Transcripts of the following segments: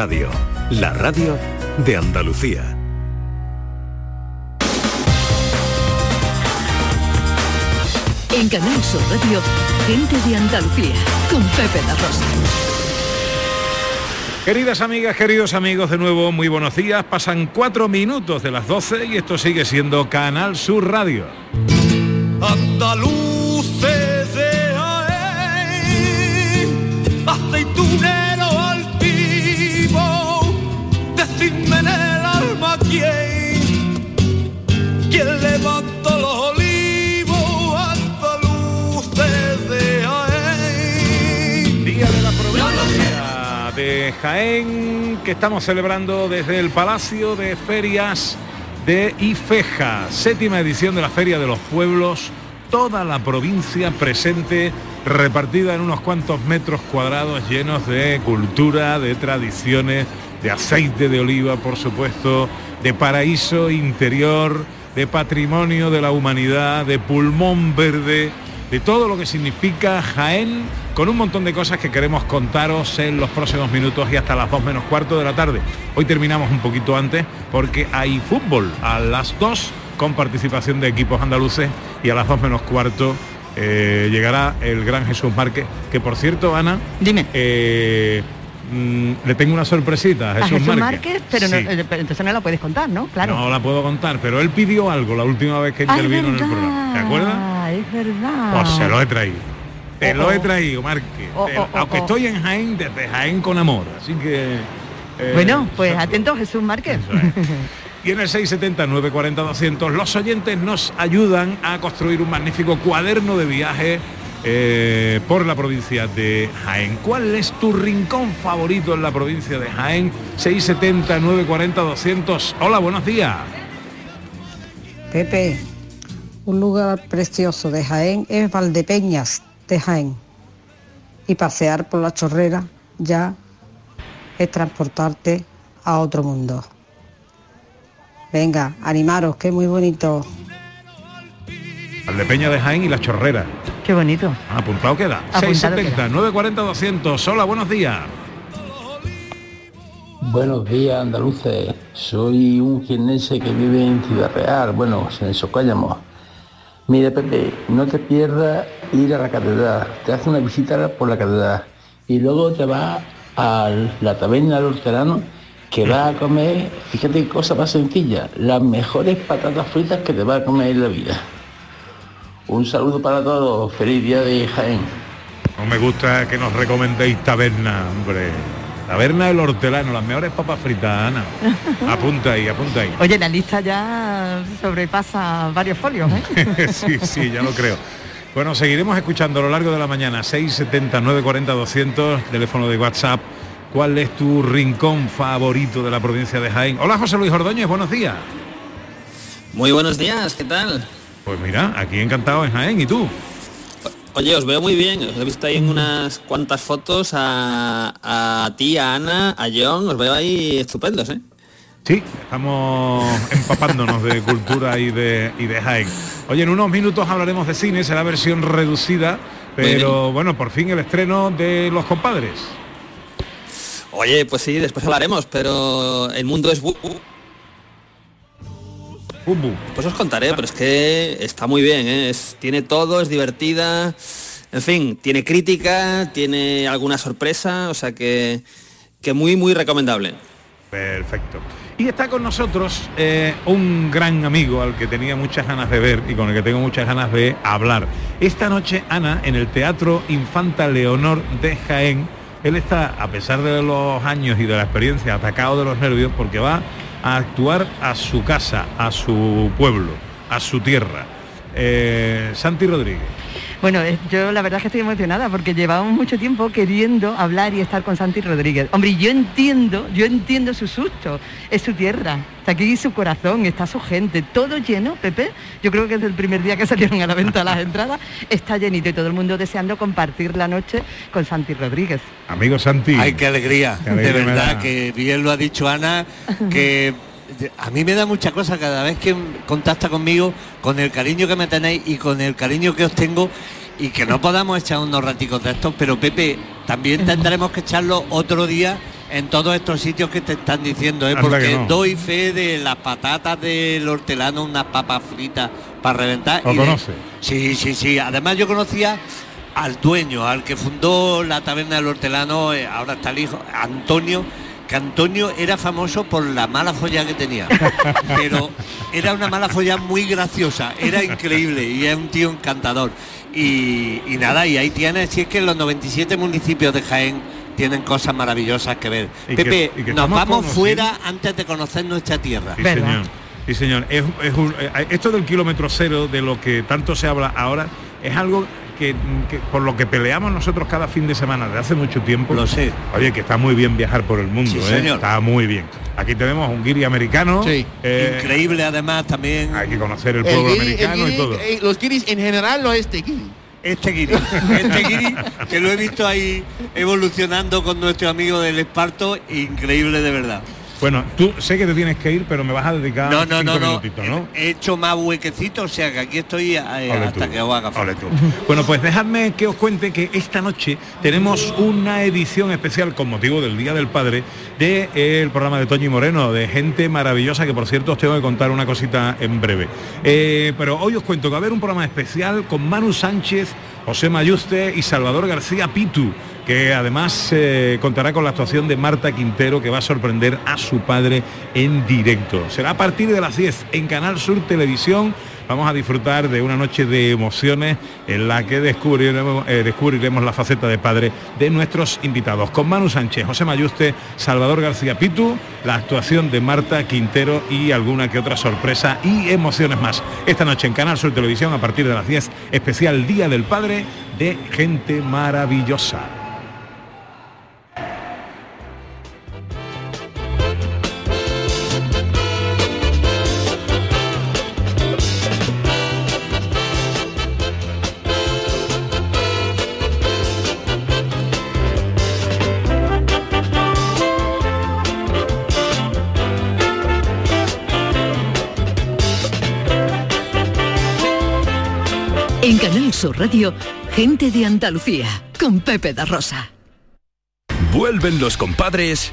Radio, la radio de Andalucía. En Canal Sur Radio, gente de Andalucía, con Pepe La Rosa. Queridas amigas, queridos amigos, de nuevo muy buenos días. Pasan cuatro minutos de las 12 y esto sigue siendo Canal Sur Radio. Jaén que estamos celebrando desde el Palacio de Ferias de Ifeja, séptima edición de la Feria de los Pueblos, toda la provincia presente, repartida en unos cuantos metros cuadrados llenos de cultura, de tradiciones, de aceite de oliva, por supuesto, de paraíso interior, de patrimonio de la humanidad, de pulmón verde, de todo lo que significa Jaén, con un montón de cosas que queremos contaros en los próximos minutos y hasta las 2 menos cuarto de la tarde. Hoy terminamos un poquito antes porque hay fútbol a las 2 con participación de equipos andaluces y a las 2 menos cuarto eh, llegará el gran Jesús Márquez, que por cierto, Ana, Dime. eh, mm, le tengo una sorpresita a A Jesús, Jesús Márquez. Márquez, pero, no- Sí. eh, entonces no la puedes contar, ¿no? Claro. No la puedo contar, pero él pidió algo la última vez que Ah, intervino en el programa. ¿Te acuerdas? Es verdad. Pues se lo he traído. Te Oh, lo he oh. traído, Márquez. Oh, oh, oh, Aunque oh. estoy en Jaén, desde Jaén con amor. Así que... eh, Bueno, pues exacto. atento Jesús Márquez. Eso es. Y en el 670-940-200 los oyentes nos ayudan a construir un magnífico cuaderno de viaje eh, por la provincia de Jaén. ¿Cuál es tu rincón favorito en la provincia de Jaén? 670-940-200. Hola, buenos días. Pepe, un lugar precioso de Jaén es Valdepeñas de Jaén. Y pasear por la chorrera ya es transportarte a otro mundo. Venga, animaros, que es muy bonito. Valdepeña de Jaén y La Chorrera. Qué bonito. Ah, Apuntado queda. Apuntado 670 940 200. Hola, buenos días. Buenos días, andaluces. Soy un jienense que vive en Ciudad Real, bueno, en Socállamo. Mire, Pepe, no te pierdas ir a la catedral. Te hace una visita por la catedral. Y luego te vas a la taberna del hortelano que vas a comer, fíjate qué cosa más sencilla, las mejores patatas fritas que te vas a comer en la vida. Un saludo para todos. Feliz día de Jaén. No me gusta que nos recomendéis taberna, hombre. Taberna del hortelano, las mejores papas fritas, Ana. Apunta ahí, apunta ahí. Oye, la lista ya sobrepasa varios folios, ¿eh? sí, sí, ya lo creo. Bueno, seguiremos escuchando a lo largo de la mañana 670 940 200, teléfono de WhatsApp. ¿Cuál es tu rincón favorito de la provincia de Jaén? Hola, José Luis Ordóñez, buenos días. Muy buenos días, ¿qué tal? Pues mira, aquí encantado en Jaén, ¿y tú? Oye, os veo muy bien, os he visto ahí en unas cuantas fotos a, a ti, a Ana, a John, os veo ahí estupendos, ¿eh? Sí, estamos empapándonos de cultura y de, y de Jaén. Oye, en unos minutos hablaremos de cine, será versión reducida, pero bueno, por fin el estreno de Los Compadres. Oye, pues sí, después hablaremos, pero el mundo es... Pues os contaré, pero es que está muy bien, ¿eh? Es- tiene todo, es divertida, en fin, tiene crítica, tiene alguna sorpresa, o sea que, que muy, muy recomendable. Perfecto. Y está con nosotros eh, un gran amigo al que tenía muchas ganas de ver y con el que tengo muchas ganas de hablar. Esta noche, Ana, en el Teatro Infanta Leonor de Jaén, él está, a pesar de los años y de la experiencia, atacado de los nervios porque va a actuar a su casa, a su pueblo, a su tierra. Eh, Santi Rodríguez. Bueno, eh, yo la verdad es que estoy emocionada porque llevamos mucho tiempo queriendo hablar y estar con Santi Rodríguez. Hombre, yo entiendo, yo entiendo su susto, es su tierra, está aquí su corazón, está su gente, todo lleno, Pepe. Yo creo que desde el primer día que salieron a la venta las entradas, está llenito y todo el mundo deseando compartir la noche con Santi Rodríguez. Amigo Santi. Ay, qué alegría, Qué alegría de verdad, da. que bien lo ha dicho Ana, que a mí me da mucha cosa cada vez que contacta conmigo, con el cariño que me tenéis y con el cariño que os tengo, y que no podamos echar unos raticos de estos, pero Pepe, también tendremos que echarlo otro día en todos estos sitios que te están diciendo, ¿eh? Porque no. doy fe de las patatas del hortelano, unas papas fritas para reventar. ¿Lo y de- conoce? Sí, sí, sí. Además yo conocía al dueño, al que fundó la taberna del hortelano, eh, ahora está el hijo, Antonio, que Antonio era famoso por la mala folla que tenía. Pero era una mala folla muy graciosa, era increíble y es un tío encantador. Y, y nada, y ahí tienes, si es que los 97 municipios de Jaén tienen cosas maravillosas que ver. Y Pepe, que nos vamos fuera antes de conocer nuestra tierra. Sí, señor. Sí, señor. Es, es un- eh, esto del kilómetro cero, de lo que tanto se habla ahora, es algo que, que por lo que peleamos nosotros cada fin de semana desde hace mucho tiempo. Lo sé. Oye, que está muy bien viajar por el mundo, Sí, ¿eh? señor. Está muy bien. Aquí tenemos un guiri americano. Sí. eh, Increíble además también. Hay que conocer el El pueblo el americano y todo. eh, los guiris en general no es este guiri. Este guiri, este guiri, que lo he visto ahí evolucionando con nuestro amigo del Esparto, increíble de verdad. Bueno, tú sé que te tienes que ir, pero me vas a dedicar No, no, cinco no, no. minutitos, ¿no? He hecho más huequecito, o sea que aquí estoy eh, hasta tú, que os haga falta. tú. Bueno, pues dejadme que os cuente que esta noche tenemos una edición especial con motivo del Día del Padre del programa de Toñi Moreno, de gente maravillosa, que por cierto os tengo que contar una cosita en breve. Eh, pero hoy os cuento que va a haber un programa especial con Manu Sánchez, José Mayuste y Salvador García Pitu que además eh, contará con la actuación de Marta Quintero, que va a sorprender a su padre en directo. Será a partir de las 10 en Canal Sur Televisión. Vamos a disfrutar de una noche de emociones en la que descubriremos, eh, descubriremos la faceta de padre de nuestros invitados. Con Manu Sánchez, José Mayuste, Salvador García Pitu, la actuación de Marta Quintero y alguna que otra sorpresa y emociones más. Esta noche en Canal Sur Televisión a partir de las 10, especial Día del Padre de Gente Maravillosa. En Canal Sur Radio, gente de Andalucía, con Pepe da Rosa. Vuelven los compadres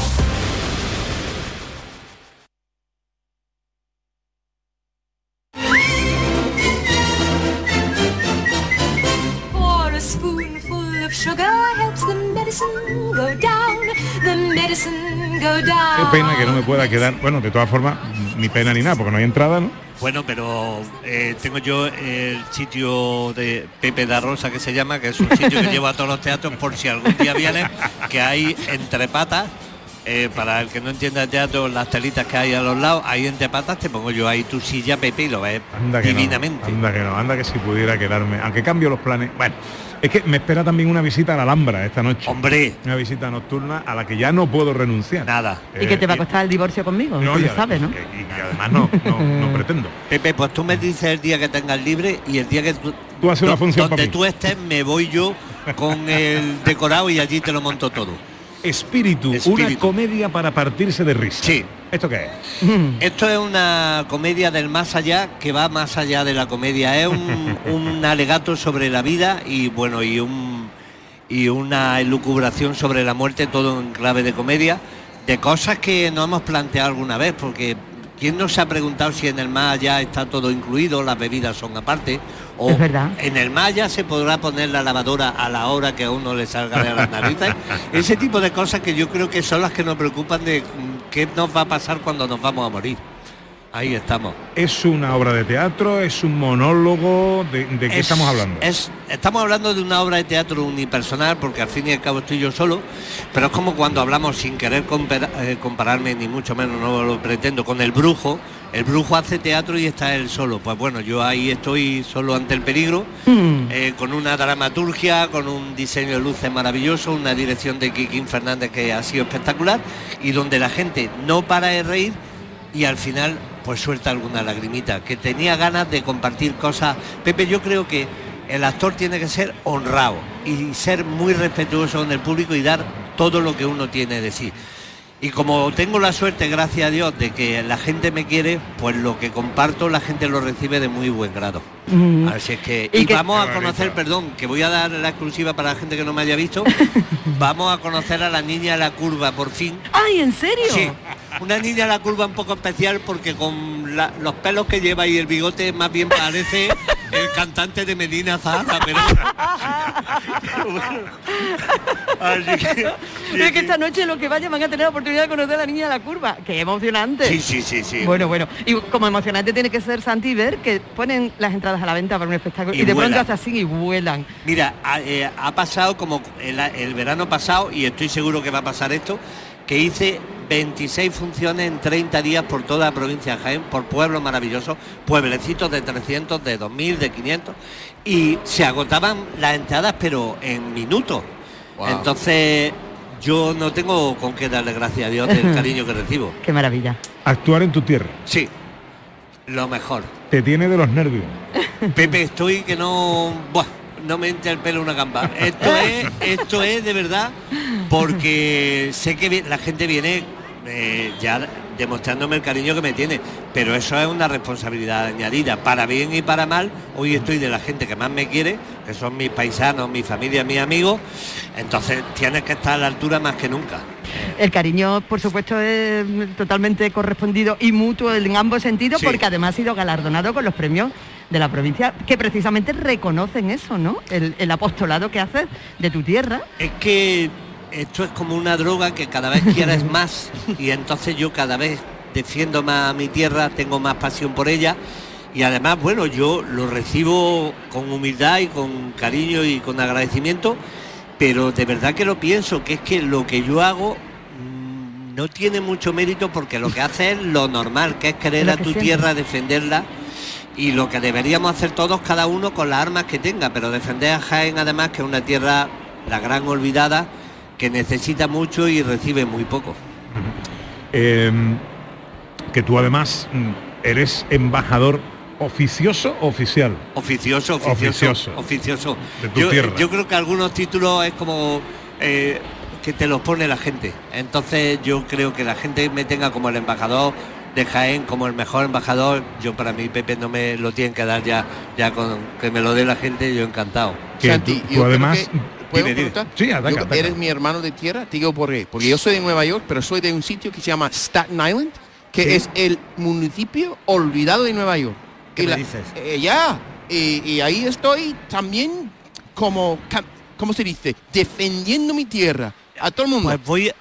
Me pueda quedar. Bueno, de todas formas, ni pena ni nada, porque no hay entrada, ¿no? Bueno, pero eh, tengo yo el sitio de Pepe da Rosa que se llama, que es un sitio que llevo a todos los teatros por si algún día viene, que hay entre patas, eh, para el que no entienda teatro, las telitas que hay a los lados, ahí entre patas te pongo yo ahí tu silla, Pepe, y lo ves Anda que divinamente. no, anda que no, anda que si pudiera quedarme, aunque cambio los planes. Bueno, es que me espera también una visita a la Alhambra esta noche. Hombre. Una visita nocturna a la que ya no puedo renunciar. Nada. ¿Y qué te va a costar el divorcio conmigo? No, ya- sabes, ¿no? Y, y además no, no, no pretendo. Pepe, pues tú me dices el día que tengas libre y el día que tú, Tú haces una función donde para mí. tú estés me voy yo con el decorado y allí te lo monto todo. Espíritu, una comedia para partirse de risa. Sí. ¿Esto qué es? Esto es una comedia del más allá que va más allá de la comedia. Es un, un alegato sobre la vida y bueno y un y una elucubración sobre la muerte, todo en clave de comedia, de cosas que no hemos planteado alguna vez, porque ¿quién no se ha preguntado si en el más allá está todo incluido, las bebidas son aparte? O Es verdad. en el más allá se podrá poner la lavadora a la hora que a uno le salga de las narices. Ese tipo de cosas que yo creo que son las que nos preocupan de mm, qué nos va a pasar cuando nos vamos a morir. Ahí estamos. ¿Es una obra de teatro? ¿Es un monólogo? ¿De, de qué Es- estamos hablando? es- estamos hablando de una obra de teatro unipersonal porque al fin y al cabo estoy yo solo, pero es como cuando hablamos sin querer compara- eh, compararme, ni mucho menos no lo pretendo, con el brujo. El brujo hace teatro y está él solo. Pues bueno, yo ahí estoy solo ante el peligro, eh, con una dramaturgia, con un diseño de luces maravilloso, una dirección de Kikín Fernández que ha sido espectacular y donde la gente no para de reír y al final pues suelta alguna lagrimita, que tenía ganas de compartir cosas. Pepe, yo creo que el actor tiene que ser honrado y ser muy respetuoso con el público y dar todo lo que uno tiene de sí. Y como tengo la suerte, gracias a Dios, de que la gente me quiere, pues lo que comparto la gente lo recibe de muy buen grado. Mm. Así es que... Y Y, que- vamos a conocer, perdón, que voy a dar la exclusiva para la gente que no me haya visto, vamos a conocer a la niña de la curva, por fin. ¡Ay, en serio! Sí, una niña de la curva un poco especial porque con la- los pelos que lleva y el bigote más bien parece el cantante de Medina Zahara, pero... Así que- Es que esta noche los que vayan van a tener la oportunidad de conocer a la niña de la curva. ¡Qué emocionante! Sí, sí, sí, sí. Bueno, bueno. Y como emocionante tiene que ser Santi ver que ponen las entradas a la venta para un espectáculo y, Y de pronto así y vuelan. Mira, ha, eh, ha pasado como el, el verano pasado, y estoy seguro que va a pasar esto, que hice 26 funciones en 30 días por toda la provincia de Jaén, por pueblos maravillosos, pueblecitos de 300, de 2000, de 500, y se agotaban las entradas, pero en minutos. Wow. Entonces, yo no tengo con qué darle gracias a Dios del cariño que recibo. ¡Qué maravilla! Actuar en tu tierra. Sí, lo mejor. Te tiene de los nervios. Pepe, estoy que no. Buah, no me entra el pelo una gamba. Esto es, esto es de verdad, porque sé que la gente viene eh, ya demostrándome el cariño que me tiene, pero eso es una responsabilidad añadida, para bien y para mal. Hoy estoy de la gente que más me quiere, que son mis paisanos, mi familia, mis amigos. Entonces tienes que estar a la altura más que nunca. El cariño, por supuesto, es totalmente correspondido y mutuo en ambos sentidos, Sí. porque además ha sido galardonado con los premios de la provincia, que precisamente reconocen eso, ¿no? El, el apostolado que haces de tu tierra. Es que esto es como una droga que cada vez quieres más y entonces yo cada vez defiendo más a mi tierra, tengo más pasión por ella y además, bueno, yo lo recibo con humildad y con cariño y con agradecimiento, pero de verdad que lo pienso, que es que lo que yo hago mm, no tiene mucho mérito porque lo que hace es lo normal, que es querer a tu tierra, defenderla y lo que deberíamos hacer todos, cada uno con las armas que tenga, pero defender a Jaén además, que es una tierra, la gran olvidada, que necesita mucho y recibe muy poco. Eh, que tú además mm, eres embajador oficioso o oficial. Oficioso, oficioso, Oficioso. oficioso. De tu yo, tierra. yo creo que algunos títulos es como eh, que te los pone la gente. Entonces yo creo que la gente me tenga como el embajador de Jaén, como el mejor embajador. Yo para mí Pepe no me lo tienen que dar ya, ya con que me lo dé la gente, yo encantado. Que Santi, tú- tú yo creo además- que- ¿Puedo? Sí, ataca, Yo- ataca. Eres mi hermano de tierra, te digo por qué. Porque yo soy de Nueva York, pero soy de un sitio que se llama Staten Island, que Sí. es el municipio olvidado de Nueva York. ¿Qué Y me la- dices? eh, ya, y, y ahí estoy también como, ¿cómo se dice? Defendiendo mi tierra a todo el mundo. Pues voy.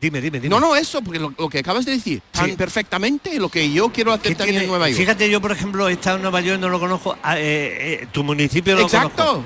Dime, dime, dime. no, no, eso, porque lo, lo que acabas de decir, tan Sí. perfectamente lo que yo quiero hacer ¿Qué también tiene? en Nueva York. Fíjate, yo por ejemplo he estado en Nueva York, no lo conozco, ah, eh, eh, tu municipio lo Exacto. conozco.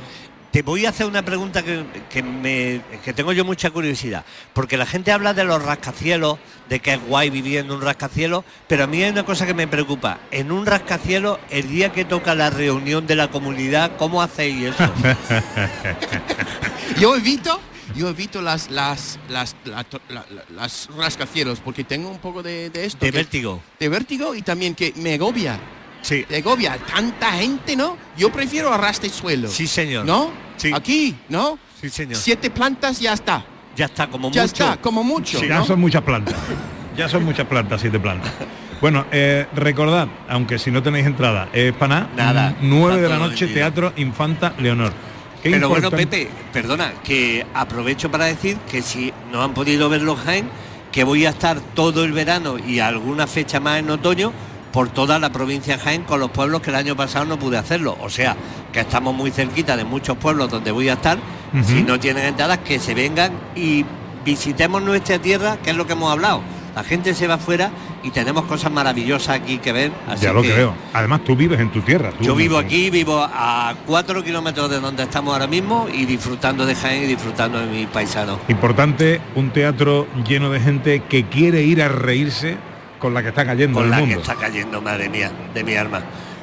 Te voy a hacer una pregunta que, que me, que tengo yo mucha curiosidad, porque la gente habla de los rascacielos, de que es guay vivir en un rascacielos, pero a mí hay una cosa que me preocupa. En un rascacielos, el día que toca la reunión de la comunidad, ¿cómo hacéis eso? Yo evito, yo evito las las las la- la- la- las rascacielos porque tengo un poco de, de esto. De que- vértigo. de vértigo y también que me agobia. Sí. Me agobia. Tanta gente, ¿no? Yo prefiero arrastre suelo. Sí, señor. ¿No? Sí. Aquí, ¿no? Sí, señor. Siete plantas ya está. Ya está, como Ya mucho. está, como mucho. Ya ¿no? son muchas plantas. Ya son muchas plantas, siete plantas. Bueno, eh, recordad, aunque si no tenéis entrada, es para Nada, 9 de la noche. Teatro Infanta Leonor. Qué Pero bueno, Pepe, perdona, que aprovecho para decir que si no han podido ver los Jaén, que voy a estar todo el verano y alguna fecha más en otoño por toda la provincia de Jaén con los pueblos que el año pasado no pude hacerlo. O sea, que estamos muy cerquita de muchos pueblos donde voy a estar. Si no tienen entradas, que se vengan y visitemos nuestra tierra, que es lo que hemos hablado. La gente se va afuera y tenemos cosas maravillosas aquí que ver. así ya lo que creo. Además, tú vives en tu tierra. tú- Yo vivo aquí, vivo a cuatro kilómetros de donde estamos ahora mismo y disfrutando de Jaén y disfrutando de mi paisano. Importante, un teatro lleno de gente que quiere ir a reírse con la que está cayendo con el la mundo. que está cayendo, madre mía, de mi alma.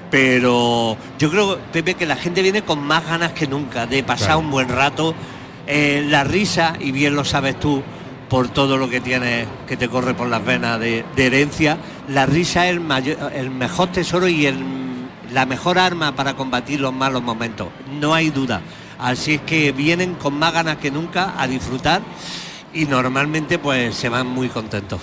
Pero yo creo, Pepe, que la gente viene con más ganas que nunca de pasar Claro. un buen rato. Eh, la risa, y bien lo sabes tú, por todo lo que tienes que te corre por las venas de, de herencia, la risa es el, mayor- el mejor tesoro y el- la mejor arma para combatir los malos momentos. No hay duda. Así es que vienen con más ganas que nunca a disfrutar y normalmente pues se van muy contentos.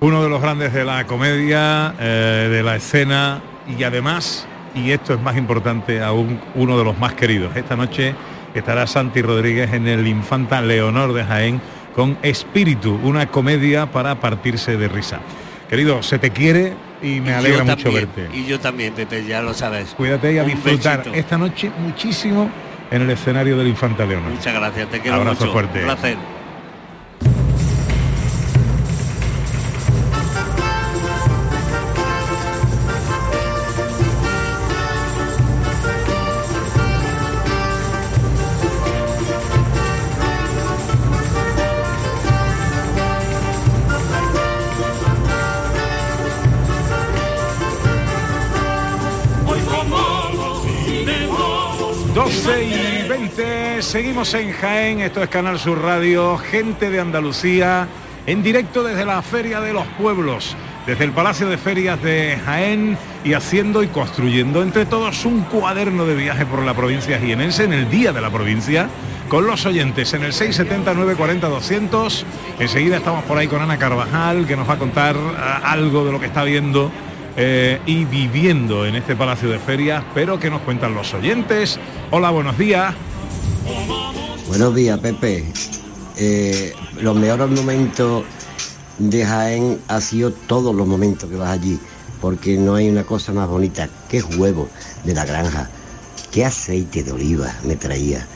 Uno de los grandes de la comedia, eh, de la escena y además, y esto es más importante aún, uno de los más queridos. Esta noche estará Santi Rodríguez en el Infanta Leonor de Jaén con Espíritu, una comedia para partirse de risa. Querido, se te quiere y me Y alegra mucho también, verte. Y yo también, Pepe, ya lo sabes. Cuídate y a Un disfrutar besito. esta noche muchísimo en el escenario del Infanta Leonor. Muchas gracias, te quiero Abrazo mucho. fuerte. Un placer. Seguimos en Jaén, esto es Canal Sur Radio, gente de Andalucía, en directo desde la Feria de los Pueblos, desde el Palacio de Ferias de Jaén y haciendo y construyendo entre todos un cuaderno de viaje por la provincia jienense en el Día de la Provincia, con los oyentes en el 679 40 200. Enseguida estamos por ahí con Ana Carvajal, que nos va a contar ah, algo de lo que está viendo eh, y viviendo en este Palacio de Ferias, pero que nos cuentan los oyentes. Hola, buenos días. Buenos días, Pepe. Eh, los mejores momentos de Jaén ha sido todos los momentos que vas allí, porque no hay una cosa más bonita que huevo de la granja, qué aceite de oliva me traía,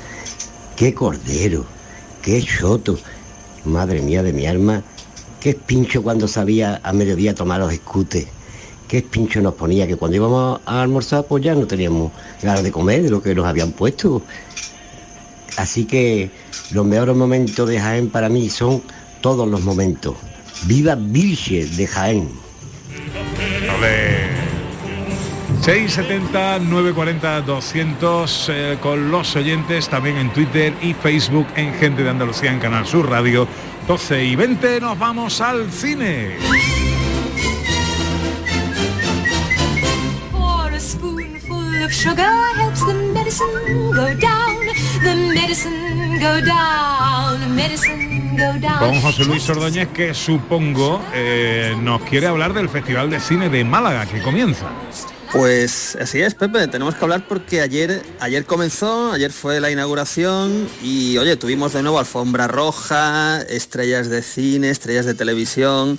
qué cordero, qué choto, madre mía de mi alma, qué pincho cuando sabía a mediodía tomar los escutes, qué pincho nos ponía, que cuando íbamos a almorzar pues ya no teníamos ganas de comer de lo que nos habían puesto. Así que los mejores momentos de Jaén para mí son todos los momentos. Viva Virgen de Jaén. Ole. 670 940 200 eh, con los oyentes también en Twitter y Facebook en Gente de Andalucía en Canal Sur Radio 12 y 20 nos vamos al cine. For a spoonful of sugar helps the medicine go down. The medicine go down. Medicine go down. Con José Luis Ordóñez que supongo eh, nos quiere hablar del Festival de Cine de Málaga que comienza. Pues así es, Pepe, tenemos que hablar porque ayer, ayer comenzó, ayer fue la inauguración y oye, tuvimos de nuevo alfombra roja, estrellas de cine, estrellas de televisión.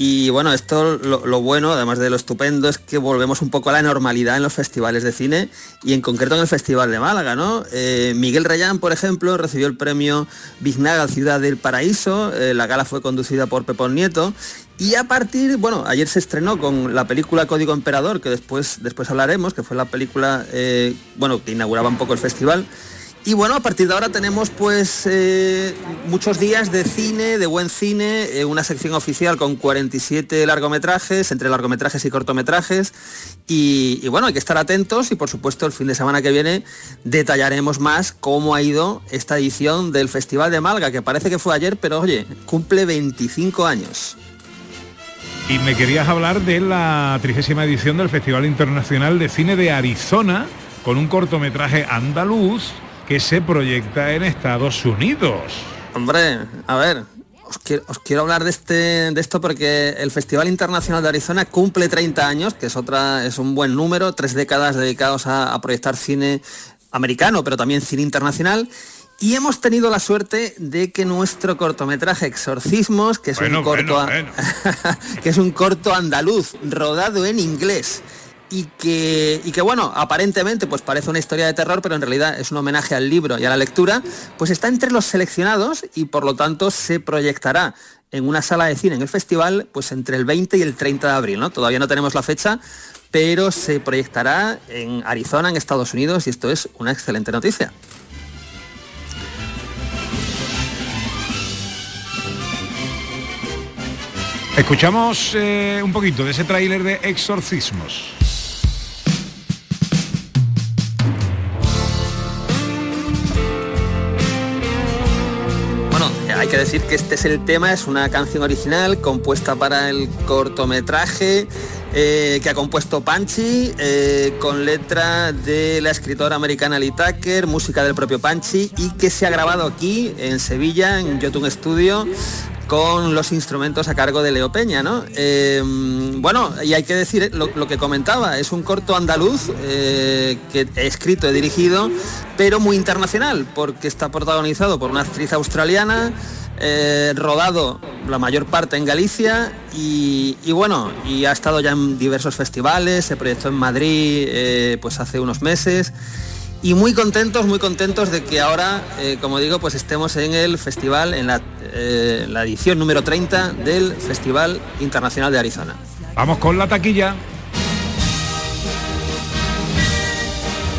Y bueno, esto lo, bueno, además de lo estupendo, es que volvemos un poco a la normalidad en los festivales de cine y en concreto en el Festival de Málaga, ¿no? Eh, Miguel Reyán, por ejemplo, recibió el premio Biznaga Ciudad del Paraíso, eh, la gala fue conducida por Pepón Nieto y a partir, bueno, ayer se estrenó con la película Código Emperador, que después, después hablaremos, que fue la película, eh, bueno, que inauguraba un poco el festival. Y bueno, a partir de ahora tenemos pues eh, muchos días de cine, de buen cine, eh, una sección oficial con 47 largometrajes, entre largometrajes y cortometrajes. Y, y bueno, hay que estar atentos y por supuesto el fin de semana que viene detallaremos más cómo ha ido esta edición del Festival de Malga, que parece que fue ayer, pero oye, cumple 25 años. Y me querías hablar de la trigésima edición del Festival Internacional de Cine de Arizona con un cortometraje andaluz que se proyecta en Estados Unidos. Hombre, a ver, os quiero, os quiero hablar de, este, de esto porque el Festival Internacional de Arizona cumple 30 años, que es, otra, es un buen número, tres décadas dedicados a, a proyectar cine americano, pero también cine internacional. Y hemos tenido la suerte de que nuestro cortometraje Exorcismos, que es Bueno, un corto bueno, que es un corto andaluz rodado en inglés y que, y que bueno, aparentemente pues parece una historia de terror, pero en realidad es un homenaje al libro y a la lectura, pues está entre los seleccionados y por lo tanto se proyectará en una sala de cine en el festival pues entre el 20 y el 30 de abril, ¿no? Todavía no tenemos la fecha, pero se proyectará en Arizona, en Estados Unidos, y esto es una excelente noticia. Escuchamos eh, un poquito de ese tráiler de Exorcismos. Hay que decir que este es el tema, es una canción original compuesta para el cortometraje eh, que ha compuesto Panchi, eh, con letra de la escritora americana Lee Tucker, música del propio Panchi y que se ha grabado aquí en Sevilla, en Yotun Studio, con los instrumentos a cargo de Leo Peña, ¿no? Eh, bueno, y hay que decir lo, lo, que comentaba, es un corto andaluz eh, que he escrito, he dirigido, pero muy internacional, porque está protagonizado por una actriz australiana, eh, rodado la mayor parte en Galicia y, y, bueno, y ha estado ya en diversos festivales, se proyectó en Madrid eh, pues hace unos meses y muy contentos, muy contentos de que ahora, eh, como digo, pues estemos en el festival, en la, eh, la, edición número 30 del Festival Internacional de Arizona. Vamos con la taquilla.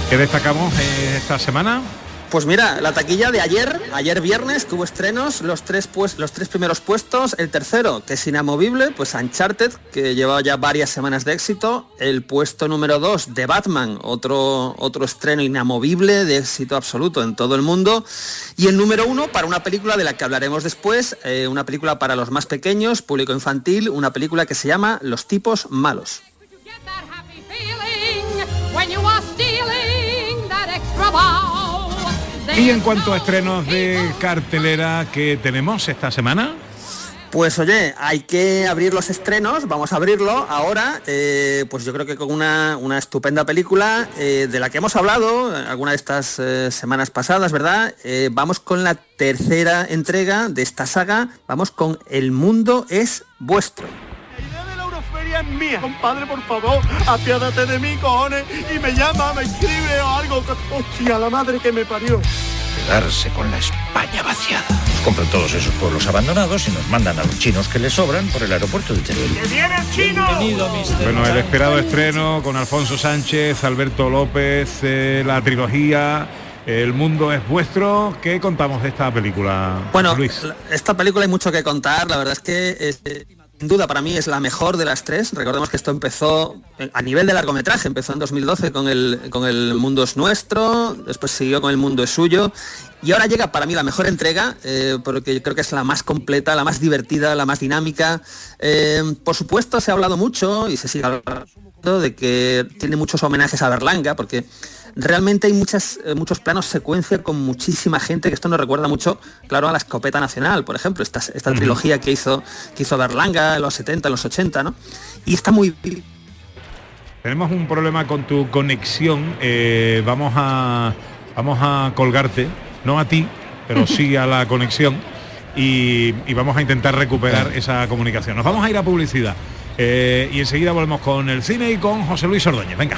¿Qué destacamos esta semana? Pues mira, la taquilla de ayer, ayer viernes, tuvo estrenos, los tres, pues, los tres primeros puestos, el tercero, que es inamovible, pues Uncharted, que llevaba ya varias semanas de éxito, el puesto número dos de Batman, otro, otro estreno inamovible, de éxito absoluto en todo el mundo, y el número uno para una película de la que hablaremos después, eh, una película para los más pequeños, público infantil, una película que se llama Los tipos malos. Y en cuanto a estrenos de cartelera que tenemos esta semana. Pues oye, hay que abrir los estrenos, vamos a abrirlo ahora, eh, pues yo creo que con una, una estupenda película eh, de la que hemos hablado alguna de estas eh, semanas pasadas, ¿verdad? Vamos con la tercera entrega de esta saga, vamos con El mundo es vuestro es mía. Compadre, por favor, apiádate de mí, cojones, y me llama, me escribe o algo. Hostia, la madre que me parió. Quedarse con la España vaciada. Nos compran todos esos pueblos abandonados y nos mandan a los chinos que les sobran por el aeropuerto de Teruel. ¡Que viene el chino! Bueno, el esperado estreno con Alfonso Sánchez, Alberto López, eh, la trilogía. El mundo es vuestro. ¿Qué contamos de esta película? Bueno, Luis? esta película hay mucho que contar. La verdad es que es, sin duda para mí es la mejor de las tres. Recordemos que esto empezó a nivel de largometraje, empezó en 2012 con el, con el Mundo es Nuestro, después siguió con El Mundo es Suyo y ahora llega para mí la mejor entrega, eh, porque creo que es la más completa, la más divertida, la más dinámica. Eh, por supuesto se ha hablado mucho y se sigue hablando de que tiene muchos homenajes a Berlanga, porque realmente hay muchas, eh, muchos planos secuencia con muchísima gente, que esto nos recuerda mucho, claro, a la escopeta nacional, por ejemplo, esta, esta trilogía que hizo, que hizo Berlanga en los 70, en los 80, ¿no? Y está muy... Tenemos un problema con tu conexión, eh, vamos, a, vamos a colgarte, no a ti, pero sí a la conexión, y, y vamos a intentar recuperar esa comunicación. Nos vamos a ir a publicidad. Eh, y enseguida volvemos con el cine y con José Luis Ordóñez. Venga.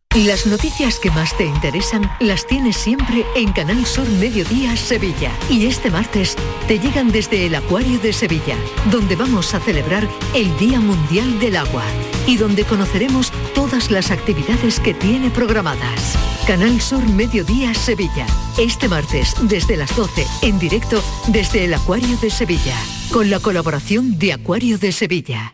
Las noticias que más te interesan las tienes siempre en Canal Sur Mediodía Sevilla. Y este martes te llegan desde el Acuario de Sevilla, donde vamos a celebrar el Día Mundial del Agua y donde conoceremos todas las actividades que tiene programadas. Canal Sur Mediodía Sevilla. Este martes desde las 12 en directo desde el Acuario de Sevilla, con la colaboración de Acuario de Sevilla.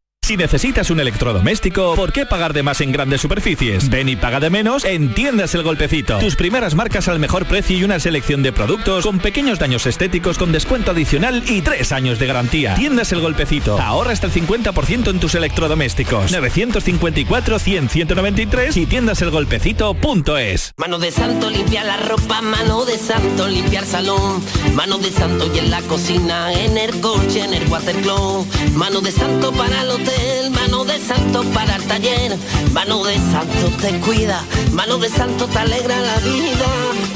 Si necesitas un electrodoméstico, ¿por qué pagar de más en grandes superficies? Ven y paga de menos en Tiendas El Golpecito. Tus primeras marcas al mejor precio y una selección de productos con pequeños daños estéticos con descuento adicional y tres años de garantía. Tiendas El Golpecito. Ahorra hasta el 50% en tus electrodomésticos. 954-100-193 y tiendaselgolpecito.es. Mano de santo limpia la ropa, mano de santo limpiar salón, mano de santo y en la cocina, en el coche, en el watercloak, mano de santo para el mano de santo para el taller, mano de santo te cuida, mano de santo te alegra la vida,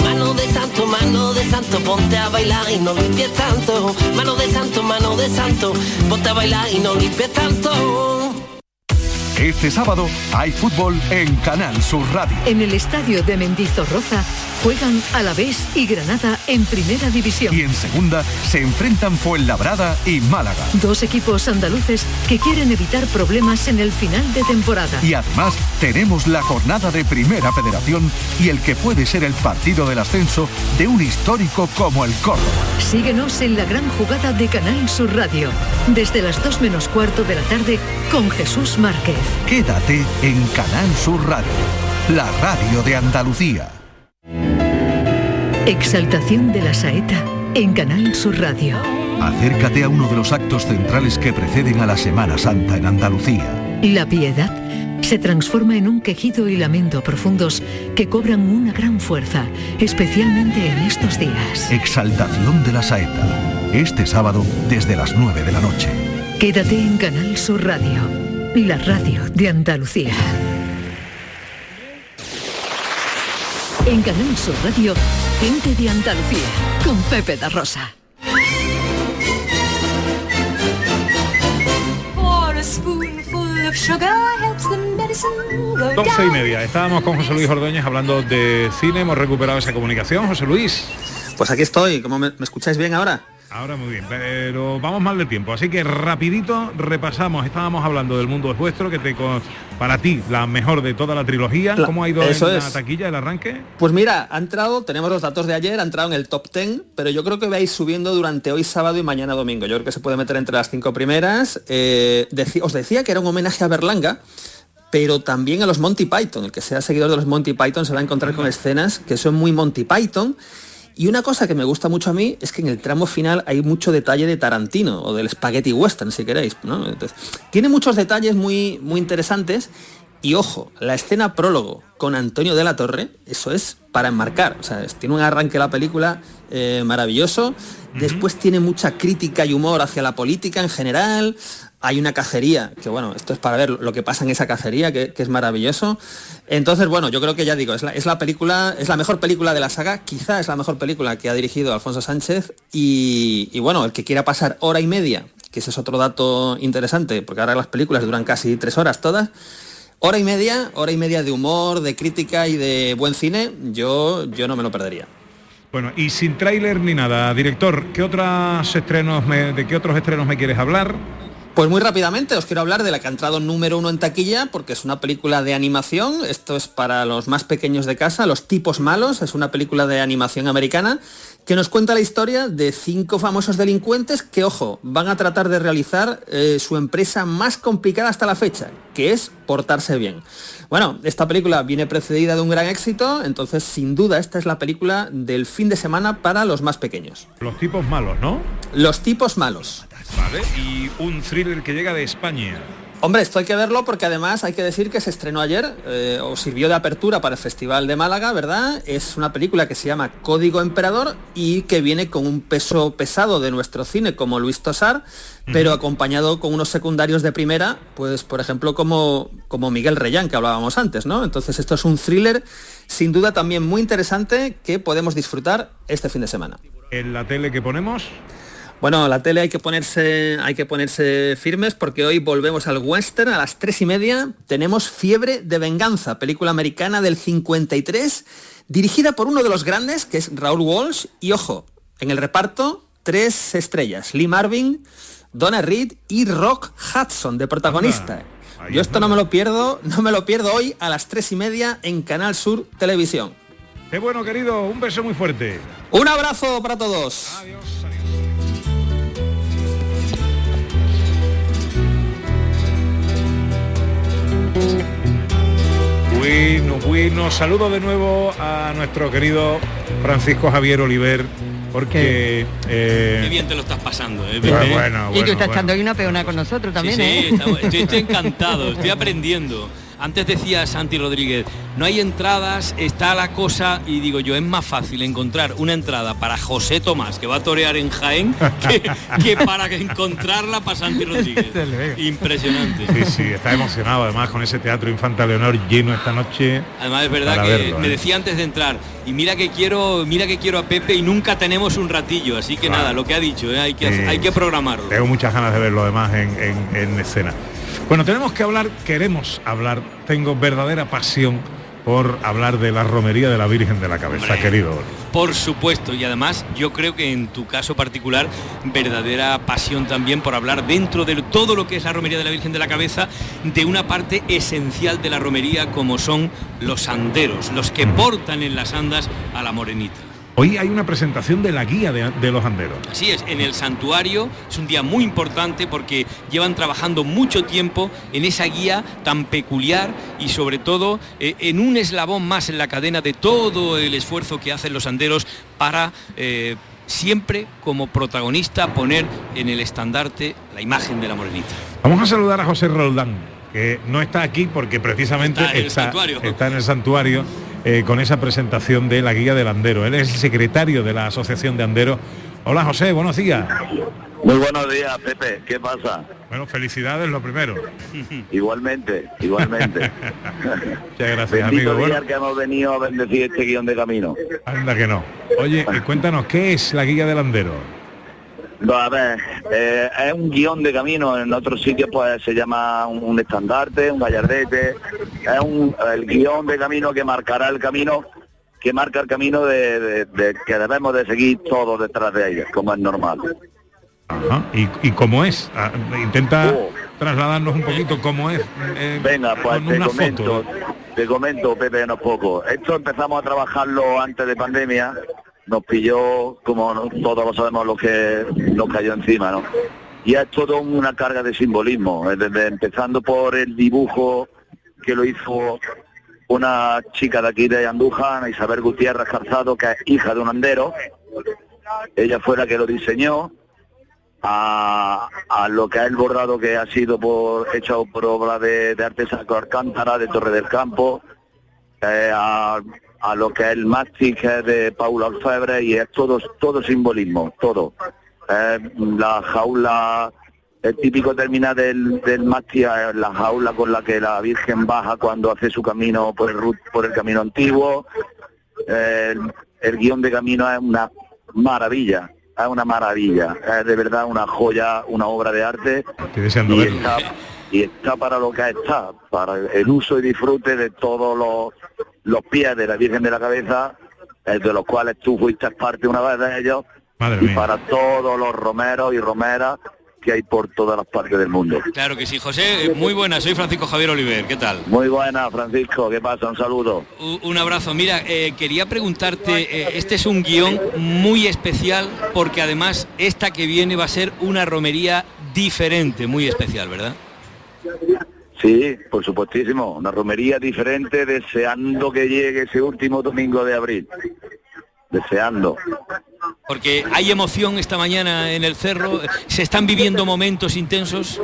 mano de santo, mano de santo, ponte a bailar y no limpies tanto, mano de santo, mano de santo, ponte a bailar y no limpies tanto. Este sábado hay fútbol en Canal Sur Radio. En el estadio de Mendizorroza juegan Alavés y Granada en Primera División. Y en segunda se enfrentan Fuenlabrada y Málaga. Dos equipos andaluces que quieren evitar problemas en el final de temporada. Y además tenemos la jornada de Primera Federación y el que puede ser el partido del ascenso de un histórico como el Córdoba. Síguenos en la gran jugada de Canal Sur Radio. Desde las 2 menos cuarto de la tarde con Jesús Márquez. Quédate en Canal Sur Radio, la radio de Andalucía. Exaltación de la saeta en Canal Sur Radio. Acércate a uno de los actos centrales que preceden a la Semana Santa en Andalucía. La piedad se transforma en un quejido y lamento profundos que cobran una gran fuerza, especialmente en estos días. Exaltación de la saeta. Este sábado desde las 9 de la noche. Quédate en Canal Sur Radio, la radio de Andalucía. En Canal Sur Radio, gente de Andalucía, con Pepe da Rosa. 12 y media. Estábamos con José Luis Ordóñez hablando de cine. Hemos recuperado esa comunicación. José Luis. Pues aquí estoy, ¿cómo me, me escucháis bien ahora? Ahora muy bien, pero vamos mal de tiempo, así que rapidito repasamos. Estábamos hablando del mundo es vuestro, que te para ti la mejor de toda la trilogía. La- ¿Cómo ha ido eso en la es. taquilla el arranque? Pues mira, ha entrado, tenemos los datos de ayer, ha entrado en el top 10, pero yo creo que vais subiendo durante hoy sábado y mañana domingo. Yo creo que se puede meter entre las cinco primeras. Eh, os decía que era un homenaje a Berlanga, pero también a los Monty Python. El que sea seguidor de los Monty Python se va a encontrar con escenas que son muy Monty Python. Y una cosa que me gusta mucho a mí es que en el tramo final hay mucho detalle de Tarantino o del spaghetti western, si queréis. tiene muchos detalles muy, muy interesantes. Y ojo, la escena prólogo con Antonio de la Torre, eso es para enmarcar. O sea, tiene un arranque la película eh, maravilloso. Después tiene mucha crítica y humor hacia la política en general. Hay una cacería, que bueno, esto es para ver lo que pasa en esa cacería, que, que es maravilloso. Entonces, bueno, yo creo que ya digo, es la, es la película, es la mejor película de la saga, quizá es la mejor película que ha dirigido Alfonso Sánchez. Y, y bueno, el que quiera pasar hora y media, que ese es otro dato interesante, porque ahora las películas duran casi tres horas todas. Hora y media, hora y media de humor, de crítica y de buen cine, yo, yo no me lo perdería. Bueno, y sin tráiler ni nada, director, ¿qué otros estrenos ¿de qué otros estrenos me quieres hablar? Pues muy rápidamente os quiero hablar de la que ha entrado número uno en taquilla porque es una película de animación. Esto es para los más pequeños de casa, Los tipos malos. Es una película de animación americana que nos cuenta la historia de cinco famosos delincuentes que, ojo, van a tratar de realizar eh, su empresa más complicada hasta la fecha, que es portarse bien. Bueno, esta película viene precedida de un gran éxito, entonces sin duda esta es la película del fin de semana para los más pequeños. Los tipos malos, ¿no? Los tipos malos. Vale, y un thriller que llega de España. Hombre, esto hay que verlo porque además hay que decir que se estrenó ayer eh, o sirvió de apertura para el Festival de Málaga, ¿verdad? Es una película que se llama Código Emperador y que viene con un peso pesado de nuestro cine como Luis Tosar, pero acompañado con unos secundarios de primera, pues por ejemplo como, como Miguel Reyán que hablábamos antes, ¿no? Entonces esto es un thriller sin duda también muy interesante que podemos disfrutar este fin de semana. En la tele que ponemos, Bueno, la tele hay que ponerse, hay que ponerse firmes porque hoy volvemos al western a las tres y media. Tenemos Fiebre de Venganza, película americana del 53, dirigida por uno de los grandes, que es Raúl Walsh. Y ojo, en el reparto, tres estrellas: Lee Marvin, Donna Reed y Rock Hudson de protagonista. Yo esto no me lo pierdo, no me lo pierdo hoy a las tres y media en Canal Sur Televisión. Qué bueno, querido, un beso muy fuerte. Un abrazo para todos. Bueno, bueno, saludo de nuevo a nuestro querido Francisco Javier Oliver, porque... Qué eh, bien te lo estás pasando, ¿eh, bueno, Pepe? bueno, y tú estás bueno. echando hoy una peona con nosotros también, sí, ¿eh? sí, estamos- estoy, estoy encantado, estoy aprendiendo. Antes decía Santi Rodríguez, no hay entradas, está la cosa, y digo yo, es más fácil encontrar una entrada para José Tomás, que va a torear en Jaén, que, que para encontrarla para Santi Rodríguez. Impresionante. Sí, sí, está emocionado además con ese teatro Infanta Leonor lleno esta noche. Además es verdad que verlo, me ¿eh? decía antes de entrar, y mira que quiero, mira que quiero a Pepe y nunca tenemos un ratillo, así que Claro. nada, lo que ha dicho, ¿eh? hay, que, Sí, hay que programarlo. Tengo muchas ganas de verlo además en, en- en escena. Bueno, tenemos que hablar, queremos hablar, tengo verdadera pasión por hablar de la romería de la Virgen de la Cabeza, Hombre. querido. Por supuesto, y además yo creo que en tu caso particular, verdadera pasión también por hablar dentro de todo lo que es la romería de la Virgen de la Cabeza, de una parte esencial de la romería como son los anderos, los que portan en las andas a la morenita. Hoy hay una presentación de la guía de, de los anderos. Así es, en el santuario es un día muy importante porque llevan trabajando mucho tiempo en esa guía tan peculiar y sobre todo eh, en un eslabón más en la cadena de todo el esfuerzo que hacen los anderos para eh, siempre como protagonista poner en el estandarte la imagen de la morenita. Vamos a saludar a José Roldán, que no está aquí porque precisamente Está en el está, santuario. está en el santuario eh, con esa presentación de la guía del andero. Él es el secretario de la Asociación de Anderos. Hola José, buenos días. Muy buenos días, Pepe. ¿Qué pasa? Bueno, felicidades lo primero. Igualmente, igualmente. Muchas gracias, Bendito amigo. día Bueno, que hemos venido a bendecir este guion de camino. anda que no. Oye, eh, cuéntanos, ¿qué es la guía del andero? No, a ver, eh, es un guion de camino. En otros sitios pues se llama un, un estandarte, un gallardete. Es un, el guion de camino que marcará el camino, que marca el camino de, de- de que debemos de seguir todos detrás de ellos, como es normal. Ajá. ¿Y, y cómo es? Ah, intenta trasladarnos un poquito cómo es. eh, Venga, pues te comento, foto. te comento, Pepe, unos poco. Esto empezamos a trabajarlo antes de pandemia, nos pilló, como todos lo sabemos, lo que nos cayó encima, ¿no? Y es todo una carga de simbolismo, eh, desde empezando por el dibujo que lo hizo una chica de aquí de Andújar, Isabel Gutiérrez Calzado, que es hija de un andero. Ella fue la que lo diseñó, a, a lo que es el bordado que ha sido por hecho por obra de, de artesano Alcántara, de Torre del Campo, eh, a, a lo que es el mástil que es de Paula Orfebre y es todo, todo simbolismo, todo. Eh, la jaula, el típico terminal del, del mástil, es la jaula con la que la Virgen baja cuando hace su camino por el, ru- por el camino antiguo. Eh, el, el guion de camino es una maravilla, es una maravilla, es de verdad una joya, una obra de arte Estoy deseando y verlo. está, y está para lo que está, para el uso y disfrute de todos los, los pies de la Virgen de la Cabeza, eh, de los cuales tú fuiste parte una vez de ellos, Madre y mía. para todos los romeros y romeras que hay por todas las partes del mundo. Claro que sí, José, eh, muy buena, soy Francisco Javier Oliver, ¿qué tal? Muy buena, Francisco, ¿qué pasa? Un saludo. U- Un abrazo. Mira, eh, quería preguntarte, eh, este es un guion muy especial porque además esta que viene va a ser una romería diferente, muy especial, ¿verdad? Sí, por supuestísimo, una romería diferente, deseando que llegue ese último domingo de abril. Deseando. Porque hay emoción esta mañana en el cerro, se están viviendo momentos intensos.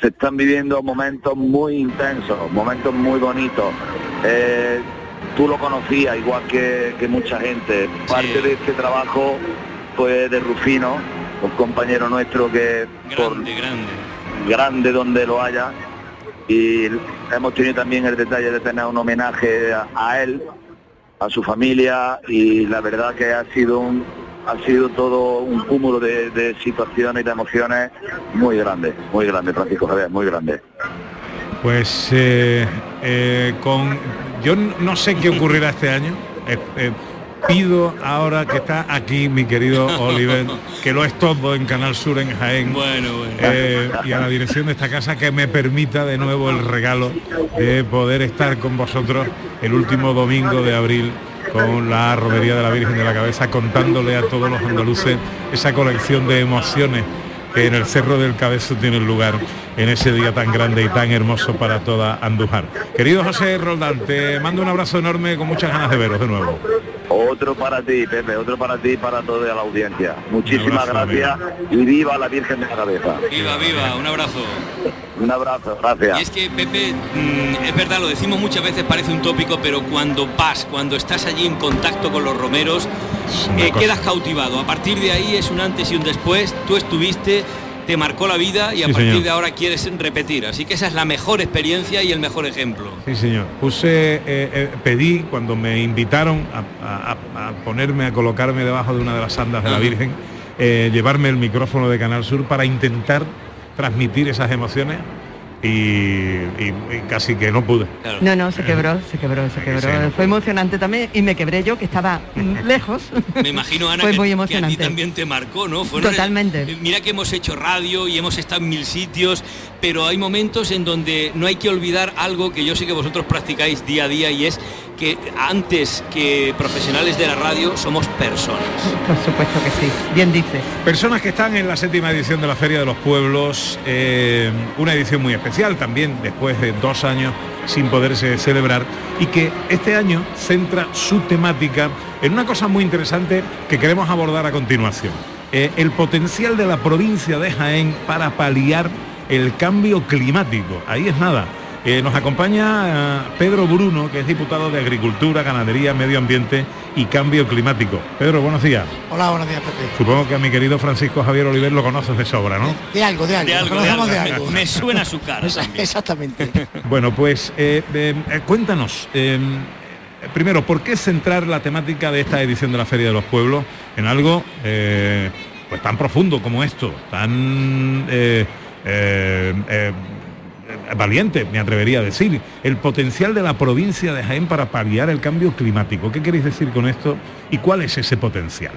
se están viviendo momentos muy intensos, momentos muy bonitos. Eh, tú lo conocías igual que, que mucha gente. Parte de este trabajo fue de Rufino, un compañero nuestro que por Grande, grande. donde lo haya. Y hemos tenido también el detalle de tener un homenaje a, él, a su familia, y la verdad que ha sido un, ha sido todo un cúmulo de, situaciones y de emociones muy grande, muy grande, Francisco Javier, muy grande. Pues eh, eh, con yo no sé qué ocurrirá este año. Eh, eh, pido ahora que está aquí mi querido Oliver, que lo es todo en Canal Sur en Jaén. Bueno, bueno. eh, y a la dirección de esta casa que me permita de nuevo el regalo de poder estar con vosotros el último domingo de abril con la romería de la Virgen de la Cabeza contándole a todos los andaluces esa colección de emociones que en el Cerro del Cabezo tiene lugar en ese día tan grande y tan hermoso para toda Andújar. Querido José Roldán, te mando un abrazo enorme con muchas ganas de veros de nuevo. Otro para ti, Pepe, otro para ti y para toda la audiencia. Muchísimas abrazo, gracias y viva la Virgen de la Cabeza. Viva, viva, un abrazo. Un abrazo, gracias. Y es que, Pepe, mm, es verdad, lo decimos muchas veces, parece un tópico, pero cuando vas, cuando estás allí en contacto con los romeros, eh, quedas cautivado. A partir de ahí es un antes y un después. Tú estuviste, te marcó la vida y a partir señor. de ahora quieres repetir. Así que esa es la mejor experiencia y el mejor ejemplo. Sí, señor. Puse, eh, eh, pedí cuando me invitaron a, a- a- a ponerme, a colocarme debajo de una de las andas de la. Virgen, eh, llevarme el micrófono de Canal Sur para intentar transmitir esas emociones y, y- y casi que no pude. No, no, se quebró, se quebró, se quebró. sí, no Fue emocionante también y me quebré yo, que estaba lejos. Me imagino, Ana, Fue que, muy que a ti emocionante. también te marcó, ¿no? Fueron- Totalmente. eh, Mira que hemos hecho radio y hemos estado en mil sitios, pero hay momentos en donde no hay que olvidar algo que yo sé que vosotros practicáis día a día y es que antes que profesionales de la radio somos personas. Por supuesto que sí, bien dice. Personas que están en la séptima edición de la Feria de los Pueblos, eh, una edición muy especial también, después de dos años sin poderse celebrar, y que este año centra su temática en una cosa muy interesante que queremos abordar a continuación. Eh, el potencial de la provincia de Jaén para paliar el cambio climático. Ahí es nada. Eh, nos acompaña eh, Pedro Bruno, que es diputado de Agricultura, Ganadería, Medio Ambiente y Cambio Climático. Pedro, buenos días. Hola, buenos días, Pepe. Supongo que a mi querido Francisco Javier Oliver lo conoces de sobra, ¿no? De algo, de algo. De algo, de algo. de algo. Me suena su cara. Exactamente. Bueno, pues eh, eh, eh, cuéntanos, eh, primero, ¿por qué centrar la temática de esta edición de la Feria de los Pueblos en algo eh, pues tan profundo como esto, tan eh, eh, eh, valiente, me atrevería a decir, el potencial de la provincia de Jaén para paliar el cambio climático? ¿Qué queréis decir con esto y cuál es ese potencial?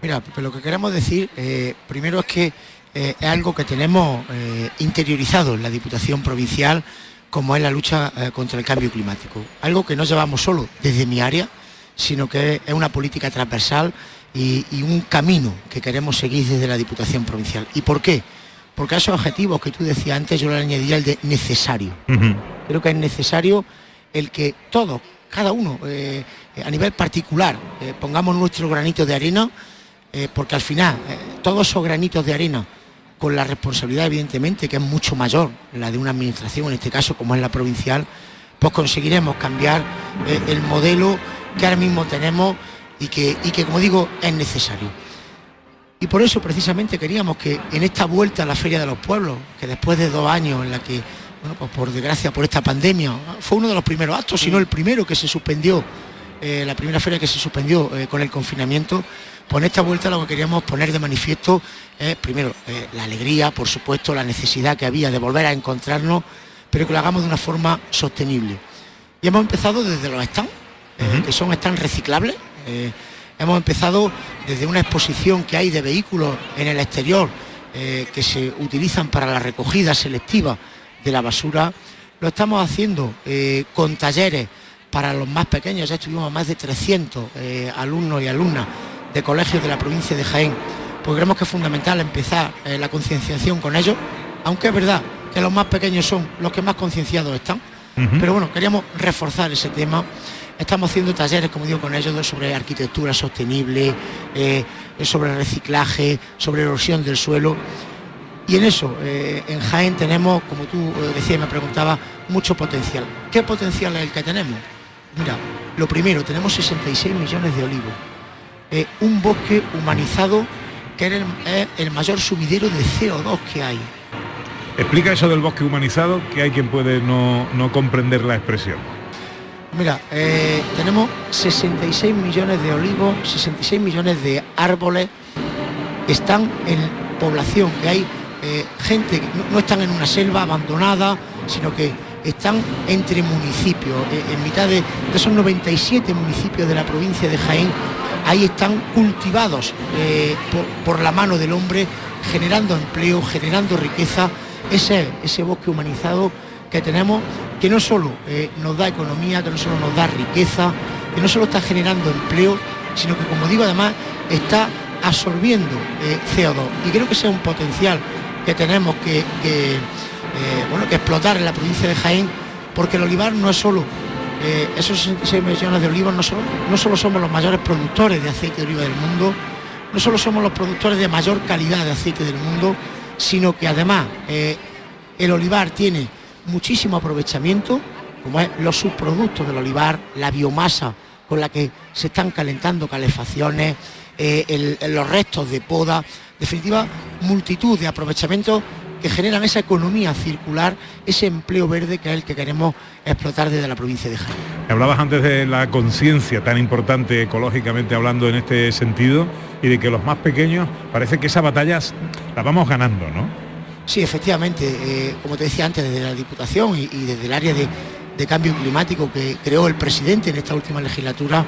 Mira, lo que queremos decir, eh, primero es que eh, es algo que tenemos eh, interiorizado en la Diputación Provincial, como es la lucha eh, contra el cambio climático. Algo que no llevamos solo desde mi área, sino que es una política transversal y un camino que queremos seguir desde la Diputación Provincial. ¿Y por qué? Porque a esos objetivos que tú decías antes yo le añadiría el de necesario. Creo que es necesario el que todos, cada uno, eh, a nivel particular, eh, pongamos nuestro granito de arena, eh, porque al final todos esos granitos de arena, con la responsabilidad evidentemente que es mucho mayor, la de una administración, en este caso como es la provincial, pues conseguiremos cambiar el modelo que ahora mismo tenemos y que, y que, como digo, es necesario. Y por eso precisamente queríamos que en esta vuelta a la Feria de los Pueblos, que después de dos años en la que, bueno, pues por desgracia, por esta pandemia, fue uno de los primeros actos, si no el primero que se suspendió, eh, la primera feria que se suspendió eh, con el confinamiento, pues en esta vuelta lo que queríamos poner de manifiesto es, primero, eh, la alegría, por supuesto, la necesidad que había de volver a encontrarnos, pero que lo hagamos de una forma sostenible. Y hemos empezado desde los stands, que son stands reciclables. Hemos empezado desde una exposición que hay de vehículos en el exterior eh, que se utilizan para la recogida selectiva de la basura. Lo estamos haciendo eh, con talleres para los más pequeños. Ya estuvimos más de 300 eh, alumnos y alumnas de colegios de la provincia de Jaén. Pues creemos que es fundamental empezar la concienciación con ellos, aunque es verdad que los más pequeños son los que más concienciados están. Pero bueno, queríamos reforzar ese tema. Estamos haciendo talleres, como digo, con ellos sobre arquitectura sostenible, eh, sobre reciclaje, sobre erosión del suelo. Y en eso, eh, en Jaén tenemos, como tú eh, decías me preguntabas, mucho potencial. ¿Qué potencial es el que tenemos? Mira, lo primero, tenemos 66 millones de olivos. Un bosque humanizado que es el, el mayor sumidero de CO2 que hay. Explica eso del bosque humanizado, que hay quien puede no, no comprender la expresión. Mira, eh, tenemos 66 millones de olivos, 66 millones de árboles están en población, que hay eh, gente que no, no están en una selva abandonada, sino que están entre municipios, eh, en mitad de, esos 97 municipios de la provincia de Jaén, ahí están cultivados por, por la mano del hombre, generando empleo, generando riqueza, ese, ese bosque humanizado que tenemos, que no solo eh, nos da economía, que no solo nos da riqueza, que no solo está generando empleo, sino que, como digo, además está absorbiendo eh, CO2. Y creo que ese es un potencial que tenemos que, eh, bueno, que explotar en la provincia de Jaén, porque el olivar no es solo, esos 66 millones de olivos, no solo, no solo somos los mayores productores de aceite de oliva del mundo, no solo somos los productores de mayor calidad de aceite del mundo, sino que además el olivar tiene muchísimo aprovechamiento, como es los subproductos del olivar, la biomasa con la que se están calentando calefacciones, eh, los restos de poda, definitiva, multitud de aprovechamientos que generan esa economía circular, ese empleo verde que es el que queremos explotar desde la provincia de Jaén. Hablabas antes de la conciencia tan importante ecológicamente hablando en este sentido y de que los más pequeños parece que esas batallas las vamos ganando, ¿no? Sí, efectivamente, eh, como te decía antes, desde la Diputación y, desde el área de, cambio climático que creó el presidente en esta última legislatura,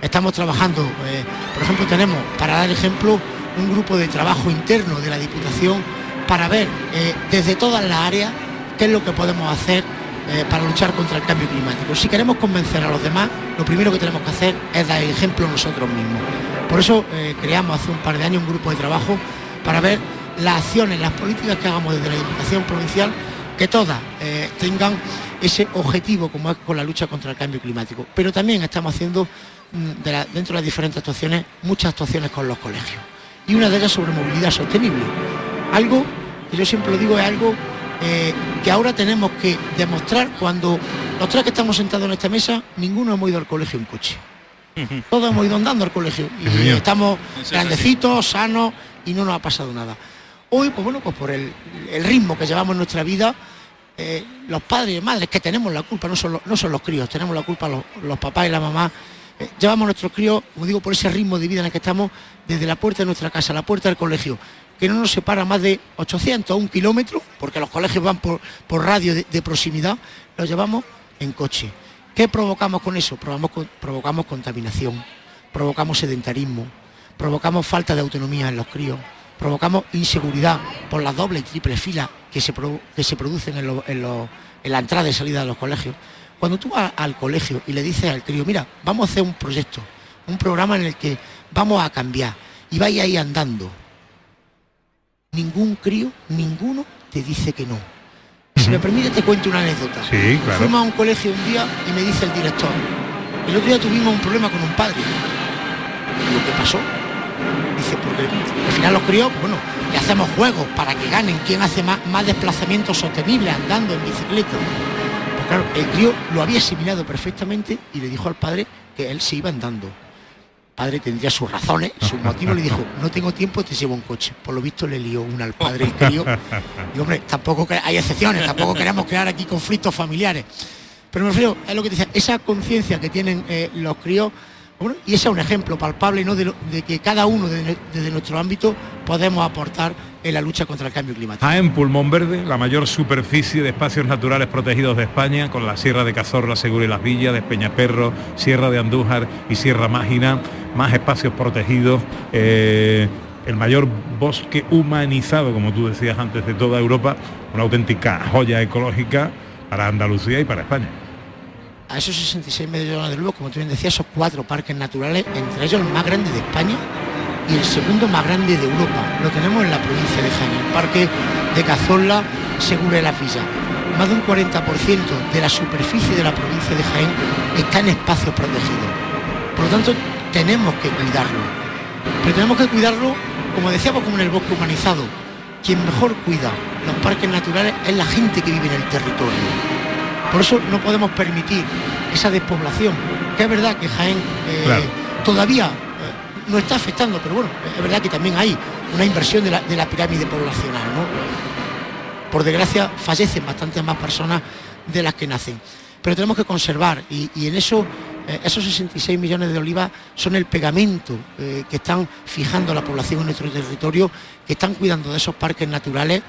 estamos trabajando, eh, por ejemplo, tenemos, para dar ejemplo, un grupo de trabajo interno de la Diputación para ver eh, desde todas las áreas qué es lo que podemos hacer para luchar contra el cambio climático. Si queremos convencer a los demás, lo primero que tenemos que hacer es dar ejemplo nosotros mismos. Por eso creamos hace un par de años un grupo de trabajo para ver las acciones, las políticas que hagamos desde la Diputación Provincial, que todas eh, tengan ese objetivo como es con la lucha contra el cambio climático. Pero también estamos haciendo mm, de la- dentro de las diferentes actuaciones muchas actuaciones con los colegios. Y una de ellas sobre movilidad sostenible. Algo que yo siempre lo digo es algo eh, que ahora tenemos que demostrar cuando los tres que estamos sentados en esta mesa, ninguno hemos ido al colegio en coche. Todos hemos ido andando al colegio y estamos grandecitos, sanos y no nos ha pasado nada. Hoy, pues bueno, pues por el, ritmo que llevamos en nuestra vida, eh, los padres y madres que tenemos la culpa, no son los, no son los críos, tenemos la culpa los, papás y la mamá, eh, llevamos nuestros críos, como digo, por ese ritmo de vida en el que estamos, desde la puerta de nuestra casa a la puerta del colegio, que no nos separa más de 800 o un kilómetro, porque los colegios van por, radio de, proximidad, los llevamos en coche. ¿Qué provocamos con eso? Provocamos, provocamos contaminación, provocamos sedentarismo, provocamos falta de autonomía en los críos, provocamos inseguridad por las dobles y triples filas que se, pro- que se producen en, lo- en lo- en la entrada y salida de los colegios. Cuando tú vas al colegio y le dices al crío, mira, vamos a hacer un proyecto, un programa en el que vamos a cambiar y vaya ahí andando, ningún crío, ninguno te dice que no. Si me permite te cuento una anécdota. Sí, claro. Fuimos a un colegio un día y me dice el director, el otro día tuvimos un problema con un padre. Digo, ¿qué pasó? Dice, porque al final los críos, pues bueno, le hacemos juegos para que ganen quién hace más, más desplazamientos sostenibles andando en bicicleta. Pues claro, el crío lo había asimilado perfectamente y le dijo al padre que él se iba andando. El padre tendría sus razones, sus motivos, le dijo, no tengo tiempo, te llevo un coche. Por lo visto le lió una al padre el crío. Y hombre, tampoco hay excepciones, tampoco queremos crear aquí conflictos familiares. Pero me refiero, es lo que te decía, esa conciencia que tienen eh, los críos, y ese es un ejemplo palpable de, que cada uno de- desde nuestro ámbito podemos aportar en la lucha contra el cambio climático. Jaén Pulmón Verde, la mayor superficie de espacios naturales protegidos de España, con la Sierra de Cazorla, Segura y las Villas, de Peñaperro, Sierra de Andújar y Sierra Mágina, más espacios protegidos, eh, el mayor bosque humanizado, como tú decías antes, de toda Europa, una auténtica joya ecológica para Andalucía y para España. A esos 66 millones de luz, como tú bien decías, esos cuatro parques naturales, entre ellos el más grande de España y el segundo más grande de Europa. Lo tenemos en la provincia de Jaén, el parque de Cazorla, Segura de la Villa. Más de un 40% de la superficie de la provincia de Jaén está en espacios protegidos. Por lo tanto, tenemos que cuidarlo. Pero tenemos que cuidarlo, como decíamos, como en el bosque humanizado. Quien mejor cuida los parques naturales es la gente que vive en el territorio. Por eso no podemos permitir esa despoblación, que es verdad que Jaén eh, Claro. todavía eh, no está afectando, pero bueno, es verdad que también hay una inversión de la, de la pirámide poblacional, ¿no? Por desgracia fallecen bastantes más personas de las que nacen. pero tenemos que conservar y, y en eso eh, esos 66 millones de olivas son el pegamento eh, que están fijando la población en nuestro territorio, que están cuidando de esos parques naturales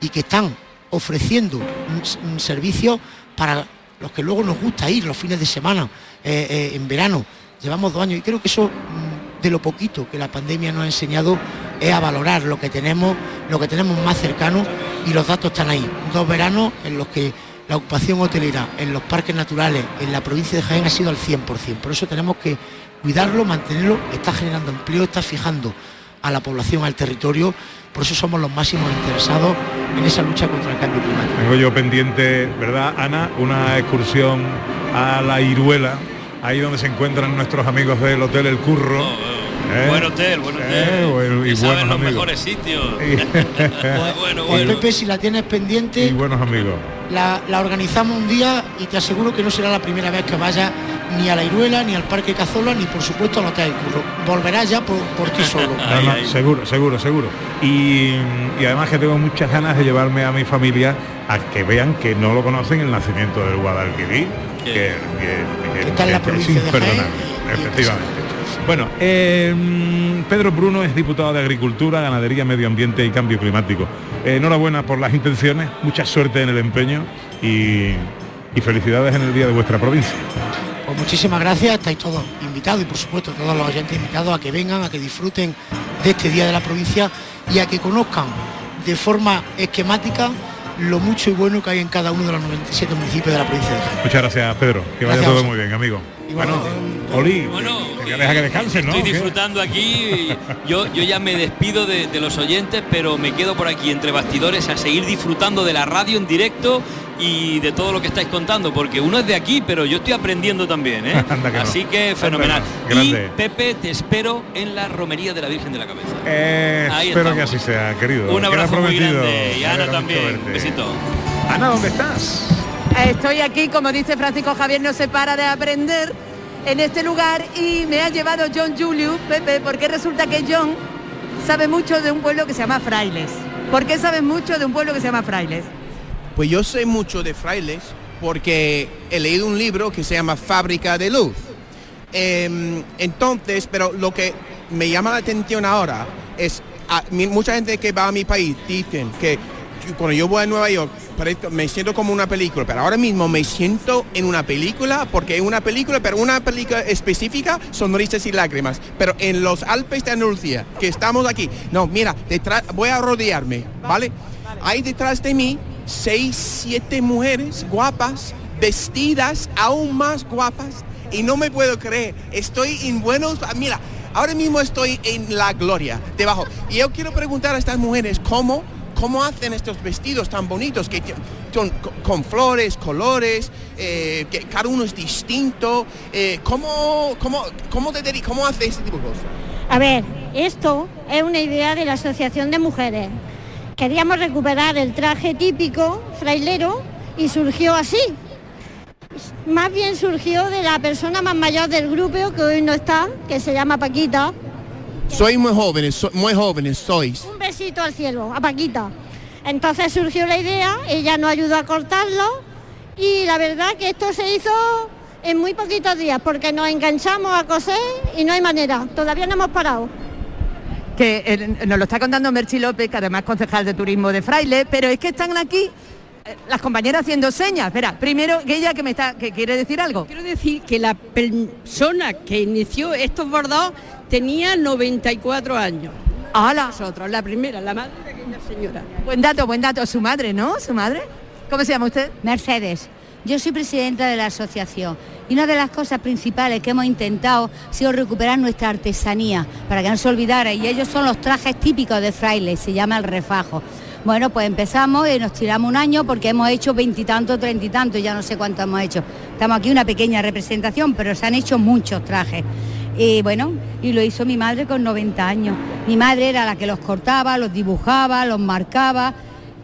y que están ofreciendo un, s- un servicio para los que luego nos gusta ir los fines de semana, eh, eh, en verano. Llevamos dos años y creo que eso mm, de lo poquito que la pandemia nos ha enseñado es a valorar lo que tenemos, lo que tenemos más cercano y los datos están ahí. Dos veranos en los que la ocupación hotelera en los parques naturales en la provincia de Jaén ha sido al 100%. Por eso tenemos que cuidarlo, mantenerlo, está generando empleo, está fijando a la población, al territorio. Por eso somos los máximos interesados en esa lucha contra el cambio climático. Tengo yo pendiente, ¿verdad, Ana? Una excursión a la Iruela, ahí donde se encuentran nuestros amigos del Hotel El Curro. ¿eh? Buen hotel, buen hotel. Eh, bueno, y saben buenos los amigos. mejores sitios. bueno, bueno. Pepe, si la tienes pendiente, Y buenos amigos. La, la organizamos un día y te aseguro que no será la primera vez que vaya ni a la Iruela, ni al Parque Cazola, ni por supuesto al Hotel El Curro. Volverás ya por, por ti solo. No, no, seguro, seguro, seguro. Y, y además que tengo muchas ganas de llevarme a mi familia a que vean que no lo conocen el nacimiento del Guadalquivir, que, que- que- está en la que es de Jaén efectivamente. Bueno, eh, Pedro Bruno es diputado de Agricultura, Ganadería, Medio Ambiente y Cambio Climático. Eh, enhorabuena por las intenciones, mucha suerte en el empeño y, y felicidades en el día de vuestra provincia. Pues muchísimas gracias, estáis todos invitados y por supuesto todos los oyentes invitados a que vengan, a que disfruten de este Día de la Provincia y a que conozcan de forma esquemática lo mucho y bueno que hay en cada uno de los 97 municipios de la provincia de Jaén. Muchas gracias, Pedro. Que vaya Gracias todo muy bien, amigo. Bueno, Oli, te voy a dejar que descanses, ¿no? Estoy disfrutando aquí. Yo, yo ya me despido de, de los oyentes, pero me quedo por aquí entre bastidores a seguir disfrutando de la radio en directo y de todo lo que estáis contando, porque uno es de aquí, pero yo estoy aprendiendo también, ¿eh? No. Así que fenomenal. Anda, Y. Pepe, te espero en la romería de la Virgen de la Cabeza. Eh, Ahí espero estamos. que así sea, querido. Un abrazo muy grande y Ana también. Un besito. Ana, ¿dónde estás? Estoy aquí, como dice Francisco Javier, no se para de aprender en este lugar y me ha llevado John Julius, Pepe, porque resulta que John sabe mucho de un pueblo que se llama Frailes. ¿Por qué sabes mucho de un pueblo que se llama Frailes? Pues yo sé mucho de frailes porque he leído un libro que se llama Fábrica de Luz. Em, entonces, pero lo que me llama la atención ahora es, a- mucha gente que va a mi país dicen que cuando yo voy a Nueva York me siento como una película, pero ahora mismo me siento en una película porque es una película, pero una película específica, sonrisas y lágrimas. Pero en los Alpes de Andalucía, que estamos aquí, no, mira, detrás, voy a rodearme, ¿vale? Hay detrás de mí seis, siete mujeres guapas, vestidas aún más guapas, y no me puedo creer, estoy en buenos, mira, ahora mismo estoy en la gloria, debajo. Y yo quiero preguntar a estas mujeres cómo, cómo hacen estos vestidos tan bonitos, que con flores, colores, eh, que cada uno es distinto, eh, ¿cómo, cómo, cómo, te cómo hace este tipo de cosas? A ver, esto es una idea de la Asociación de Mujeres. Queríamos recuperar el traje típico frailero y surgió así. Más bien surgió de la persona más mayor del grupo que hoy no está, que se llama Paquita. Sois muy jóvenes, so- muy jóvenes sois. Un besito al cielo, a Paquita. Entonces surgió la idea, ella nos ayudó a cortarlo y la verdad que esto se hizo en muy poquitos días porque nos enganchamos a coser y no hay manera, todavía no hemos parado. Que eh, nos lo está contando Merchi López, que además es concejal de turismo de Frailes, pero es que están aquí eh, las compañeras haciendo señas. Espera, primero que ella que me está, que quiere decir algo. Quiero decir que la persona que inició estos bordados tenía 94 años. ¡Hala! Nosotros, la primera, la más pequeña señora. Buen dato, buen dato. Su madre, ¿no? Su madre. ¿Cómo se llama usted? Mercedes. Yo soy presidenta de la asociación y una de las cosas principales que hemos intentado ha sido recuperar nuestra artesanía para que no se olvidara y ellos son los trajes típicos de fraile, se llama el refajo. Bueno, pues empezamos y nos tiramos un año porque hemos hecho veintitantos, treinta y tantos, ya no sé cuánto hemos hecho. Estamos aquí una pequeña representación, pero se han hecho muchos trajes. Y bueno, y lo hizo mi madre con 90 años. Mi madre era la que los cortaba, los dibujaba, los marcaba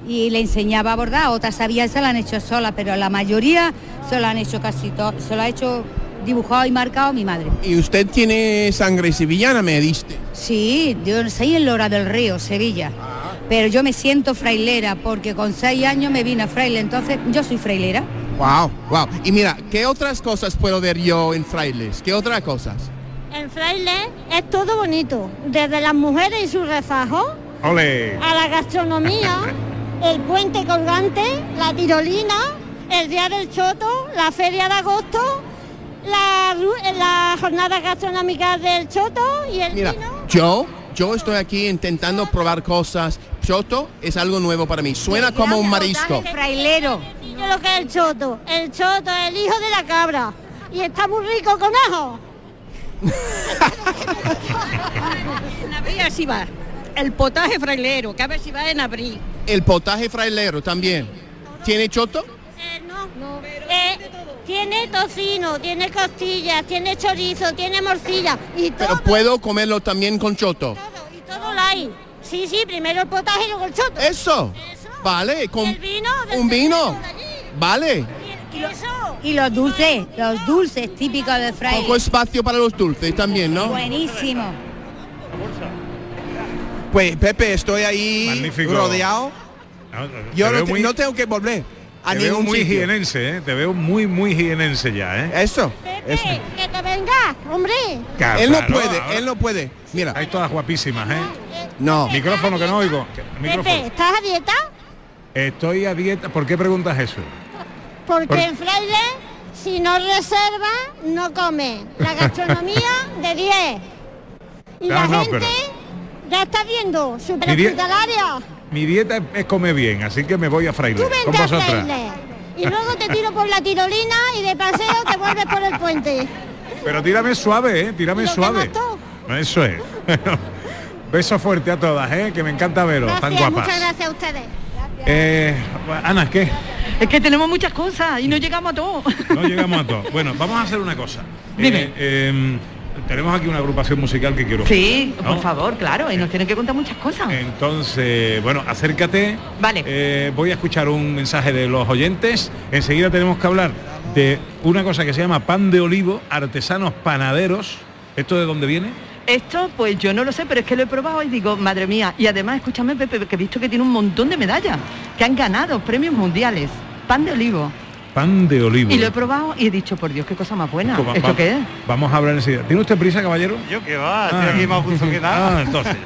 y le enseñaba a bordar. Otras sabían, se la han hecho sola, pero la mayoría se lo han hecho casi todo, se lo ha hecho dibujado y marcado mi madre. Y usted tiene sangre sevillana, me diste. Sí, yo nací en Lora del Río, Sevilla. Pero yo me siento frailera porque con seis años me vine a fraile, entonces yo soy frailera. Wow, wow. Y mira, ¿qué otras cosas puedo ver yo en Frailes? ¿Qué otras cosas? En Fraile es todo bonito, desde las mujeres y su refajo, Ole. a la gastronomía, el puente colgante, la tirolina, el día del choto, la feria de agosto, la jornada gastronómica del choto y el Mira, vino. yo, yo estoy aquí intentando probar cosas. Choto es algo nuevo para mí. Suena como un marisco. Frailero. Yo lo que es el choto. El choto es el hijo de la cabra. Y está muy rico con ajo. En abril así va. El potaje frailero, que a ver si va en abril. El potaje frailero también. ¿Tiene choto? Eh, tiene tocino, tiene costillas, tiene chorizo, tiene morcilla y todo, Pero puedo comerlo también con choto. todo lo hay. Sí, sí, primero el potaje y luego el choto. Eso. Vale, con El vino un vino. Vale. Y los dulces, los dulces típicos de fraile. Poco espacio para los dulces también, ¿no? Buenísimo. Pues Pepe, estoy ahí Magnífico. rodeado. Yo te no, veo te- muy- no tengo que volver a Te veo muy sitio. jienense, ¿eh? Te veo muy, muy jienense ya, ¿eh? Eso. Eh, que te venga, hombre. Claro, Él no claro, puede, ahora- él no puede. Mira. Hay todas guapísimas, ¿eh? No. Micrófono que no oigo. Pepe. ¿estás a dieta? Estoy a dieta. ¿Por qué preguntas eso? Porque Por- en Fraile, si no reserva, no come. La gastronomía de 10. Y No, la no, gente, pero- ya está viendo, super Mi. Mi dieta es comer bien, así que me voy a fraile. Tú vente a. Fraile. Y luego te tiro por la tirolina y de paseo te vuelves por el puente. Pero tírame suave, ¿eh? Tírame suave. Eso es. Beso fuerte a todas, ¿eh? Que me encanta veros, tan Gracias, guapas. muchas gracias a ustedes. Eh, Ana, ¿qué? Es que tenemos muchas cosas y no llegamos a todo. No llegamos a todo. Bueno, vamos a hacer una cosa. Dime. Eh, eh, tenemos aquí una agrupación musical que quiero. Sí, ¿no? por favor, claro, y nos tienen que contar muchas cosas. Entonces, bueno, acércate. Vale. Eh, voy a escuchar un mensaje de los oyentes. Enseguida tenemos que hablar de una cosa que se llama pan de olivo, artesanos panaderos. ¿Esto de dónde viene? Esto, pues yo no lo sé, pero es que lo he probado y digo, madre mía. Y además, escúchame, Pepe, que he visto que tiene un montón de medallas, que han ganado premios mundiales. Pan de olivo. Pan de olivo. Y lo he probado y he dicho, por Dios, qué cosa más buena. Va- ¿Esto va- qué es? Vamos a hablar enseguida. ¿Tiene usted prisa, caballero? Yo que va, estoy aquí más justo que nada. Ah, entonces.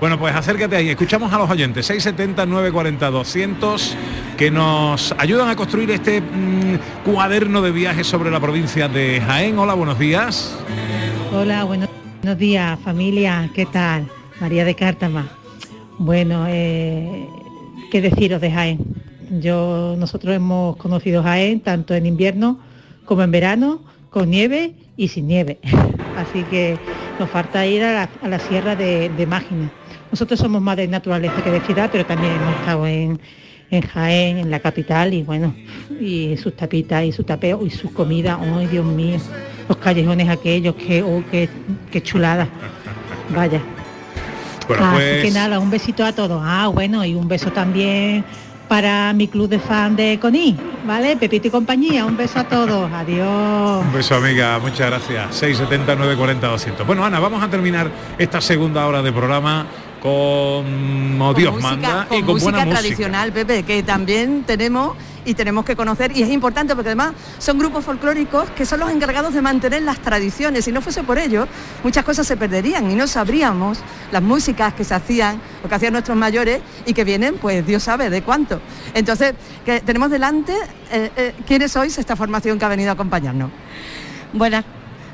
Bueno, pues acércate ahí. Escuchamos a los oyentes 670 940 200 que nos ayudan a construir este mm, cuaderno de viajes sobre la provincia de Jaén. Hola, buenos días. Hola, buenos, buenos días familia, ¿qué tal? María de Cártama. Bueno, eh, ¿qué deciros de Jaén? Yo, nosotros hemos conocido Jaén tanto en invierno como en verano, con nieve y sin nieve. Así que nos falta ir a la, sierra de, de. Nosotros somos más de naturaleza que de ciudad, pero también hemos estado en, Jaén, en la capital, y bueno, y sus tapitas y su tapeo y sus comidas, ¡ay Dios mío! Los callejones aquellos, que, oh, qué, qué chulada. Vaya. Bueno, Así pues que nada, un besito a todos. Ah, bueno, y un beso también para mi club de fan de Coní, ¿vale? Pepito y compañía, un beso a todos. Adiós. un beso, amiga. Muchas gracias. 670 940 200. Bueno, Ana, vamos a terminar esta segunda hora de programa como Dios música, manda con y con música buena música. tradicional, Pepe, que también tenemos y tenemos que conocer y es importante porque además son grupos folclóricos que son los encargados de mantener las tradiciones. Si no fuese por ello, muchas cosas se perderían y no sabríamos las músicas que se hacían o que hacían nuestros mayores y que vienen, pues Dios sabe de cuánto. Entonces, que tenemos delante eh, eh, quiénes sois esta formación que ha venido a acompañarnos. Buenas.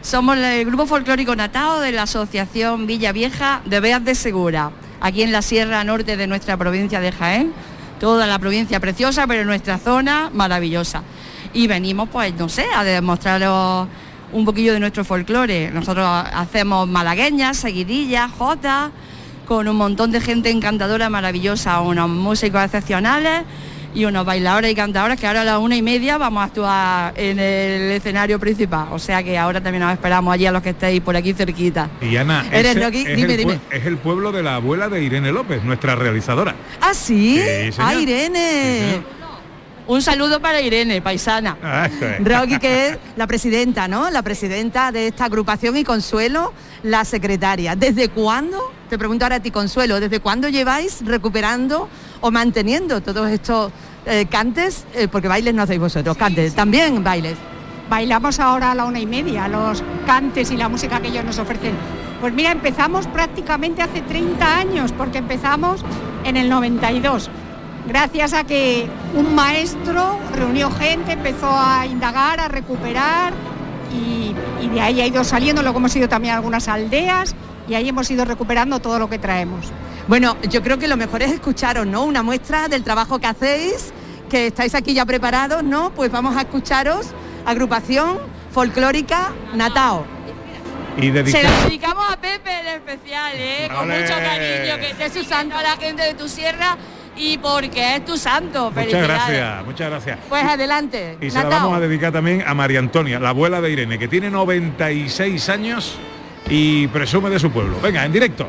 Somos el grupo folclórico Natao de la Asociación Villa Vieja de Beas de Segura, aquí en la Sierra Norte de nuestra provincia de Jaén. Toda la provincia preciosa, pero nuestra zona maravillosa. Y venimos, pues, no sé, a demostraros un poquillo de nuestro folclore. Nosotros hacemos malagueñas, seguidillas, jotas, con un montón de gente encantadora, maravillosa, unos músicos excepcionales y unos bailadores y cantadores que ahora a las una y media vamos a actuar en el escenario principal. O sea que ahora también os esperamos allí a los que estéis por aquí cerquita. Y Ana, Eres ese Rocky, es, dime, el dime. pue- es el pueblo de la abuela de Irene López, nuestra realizadora. ¿Ah, sí? ¡Ah, Irene! Un saludo para Irene, paisana. Ah, es. Rocky, que es la presidenta, ¿no? La presidenta de esta agrupación y Consuelo, la secretaria. ¿Desde cuándo, te pregunto ahora a ti, Consuelo, desde cuándo lleváis recuperando o manteniendo todos estos eh, cantes, eh, porque bailes no hacéis vosotros, cantes, también bailes. Bailamos ahora a la una y media, los cantes y la música que ellos nos ofrecen. Pues mira, empezamos prácticamente hace 30 años, porque empezamos en el 92. Gracias a que un maestro reunió gente, empezó a indagar, a recuperar y, y de ahí ha ido saliendo, luego hemos ido también a algunas aldeas y ahí hemos ido recuperando todo lo que traemos. Bueno, yo creo que lo mejor es escucharos, ¿no? Una muestra del trabajo que hacéis, que estáis aquí ya preparados, ¿no? Pues vamos a escucharos, agrupación folclórica Natao. Y Se lo dedicamos a Pepe en especial, ¿eh? con mucho cariño, que esté su santo a la gente de tu sierra y porque es tu santo. Muchas gracias, muchas gracias. Pues adelante. Y se la vamos a dedicar también a María Antonia, la abuela de Irene, que tiene 96 años y presume de su pueblo. Venga, en directo.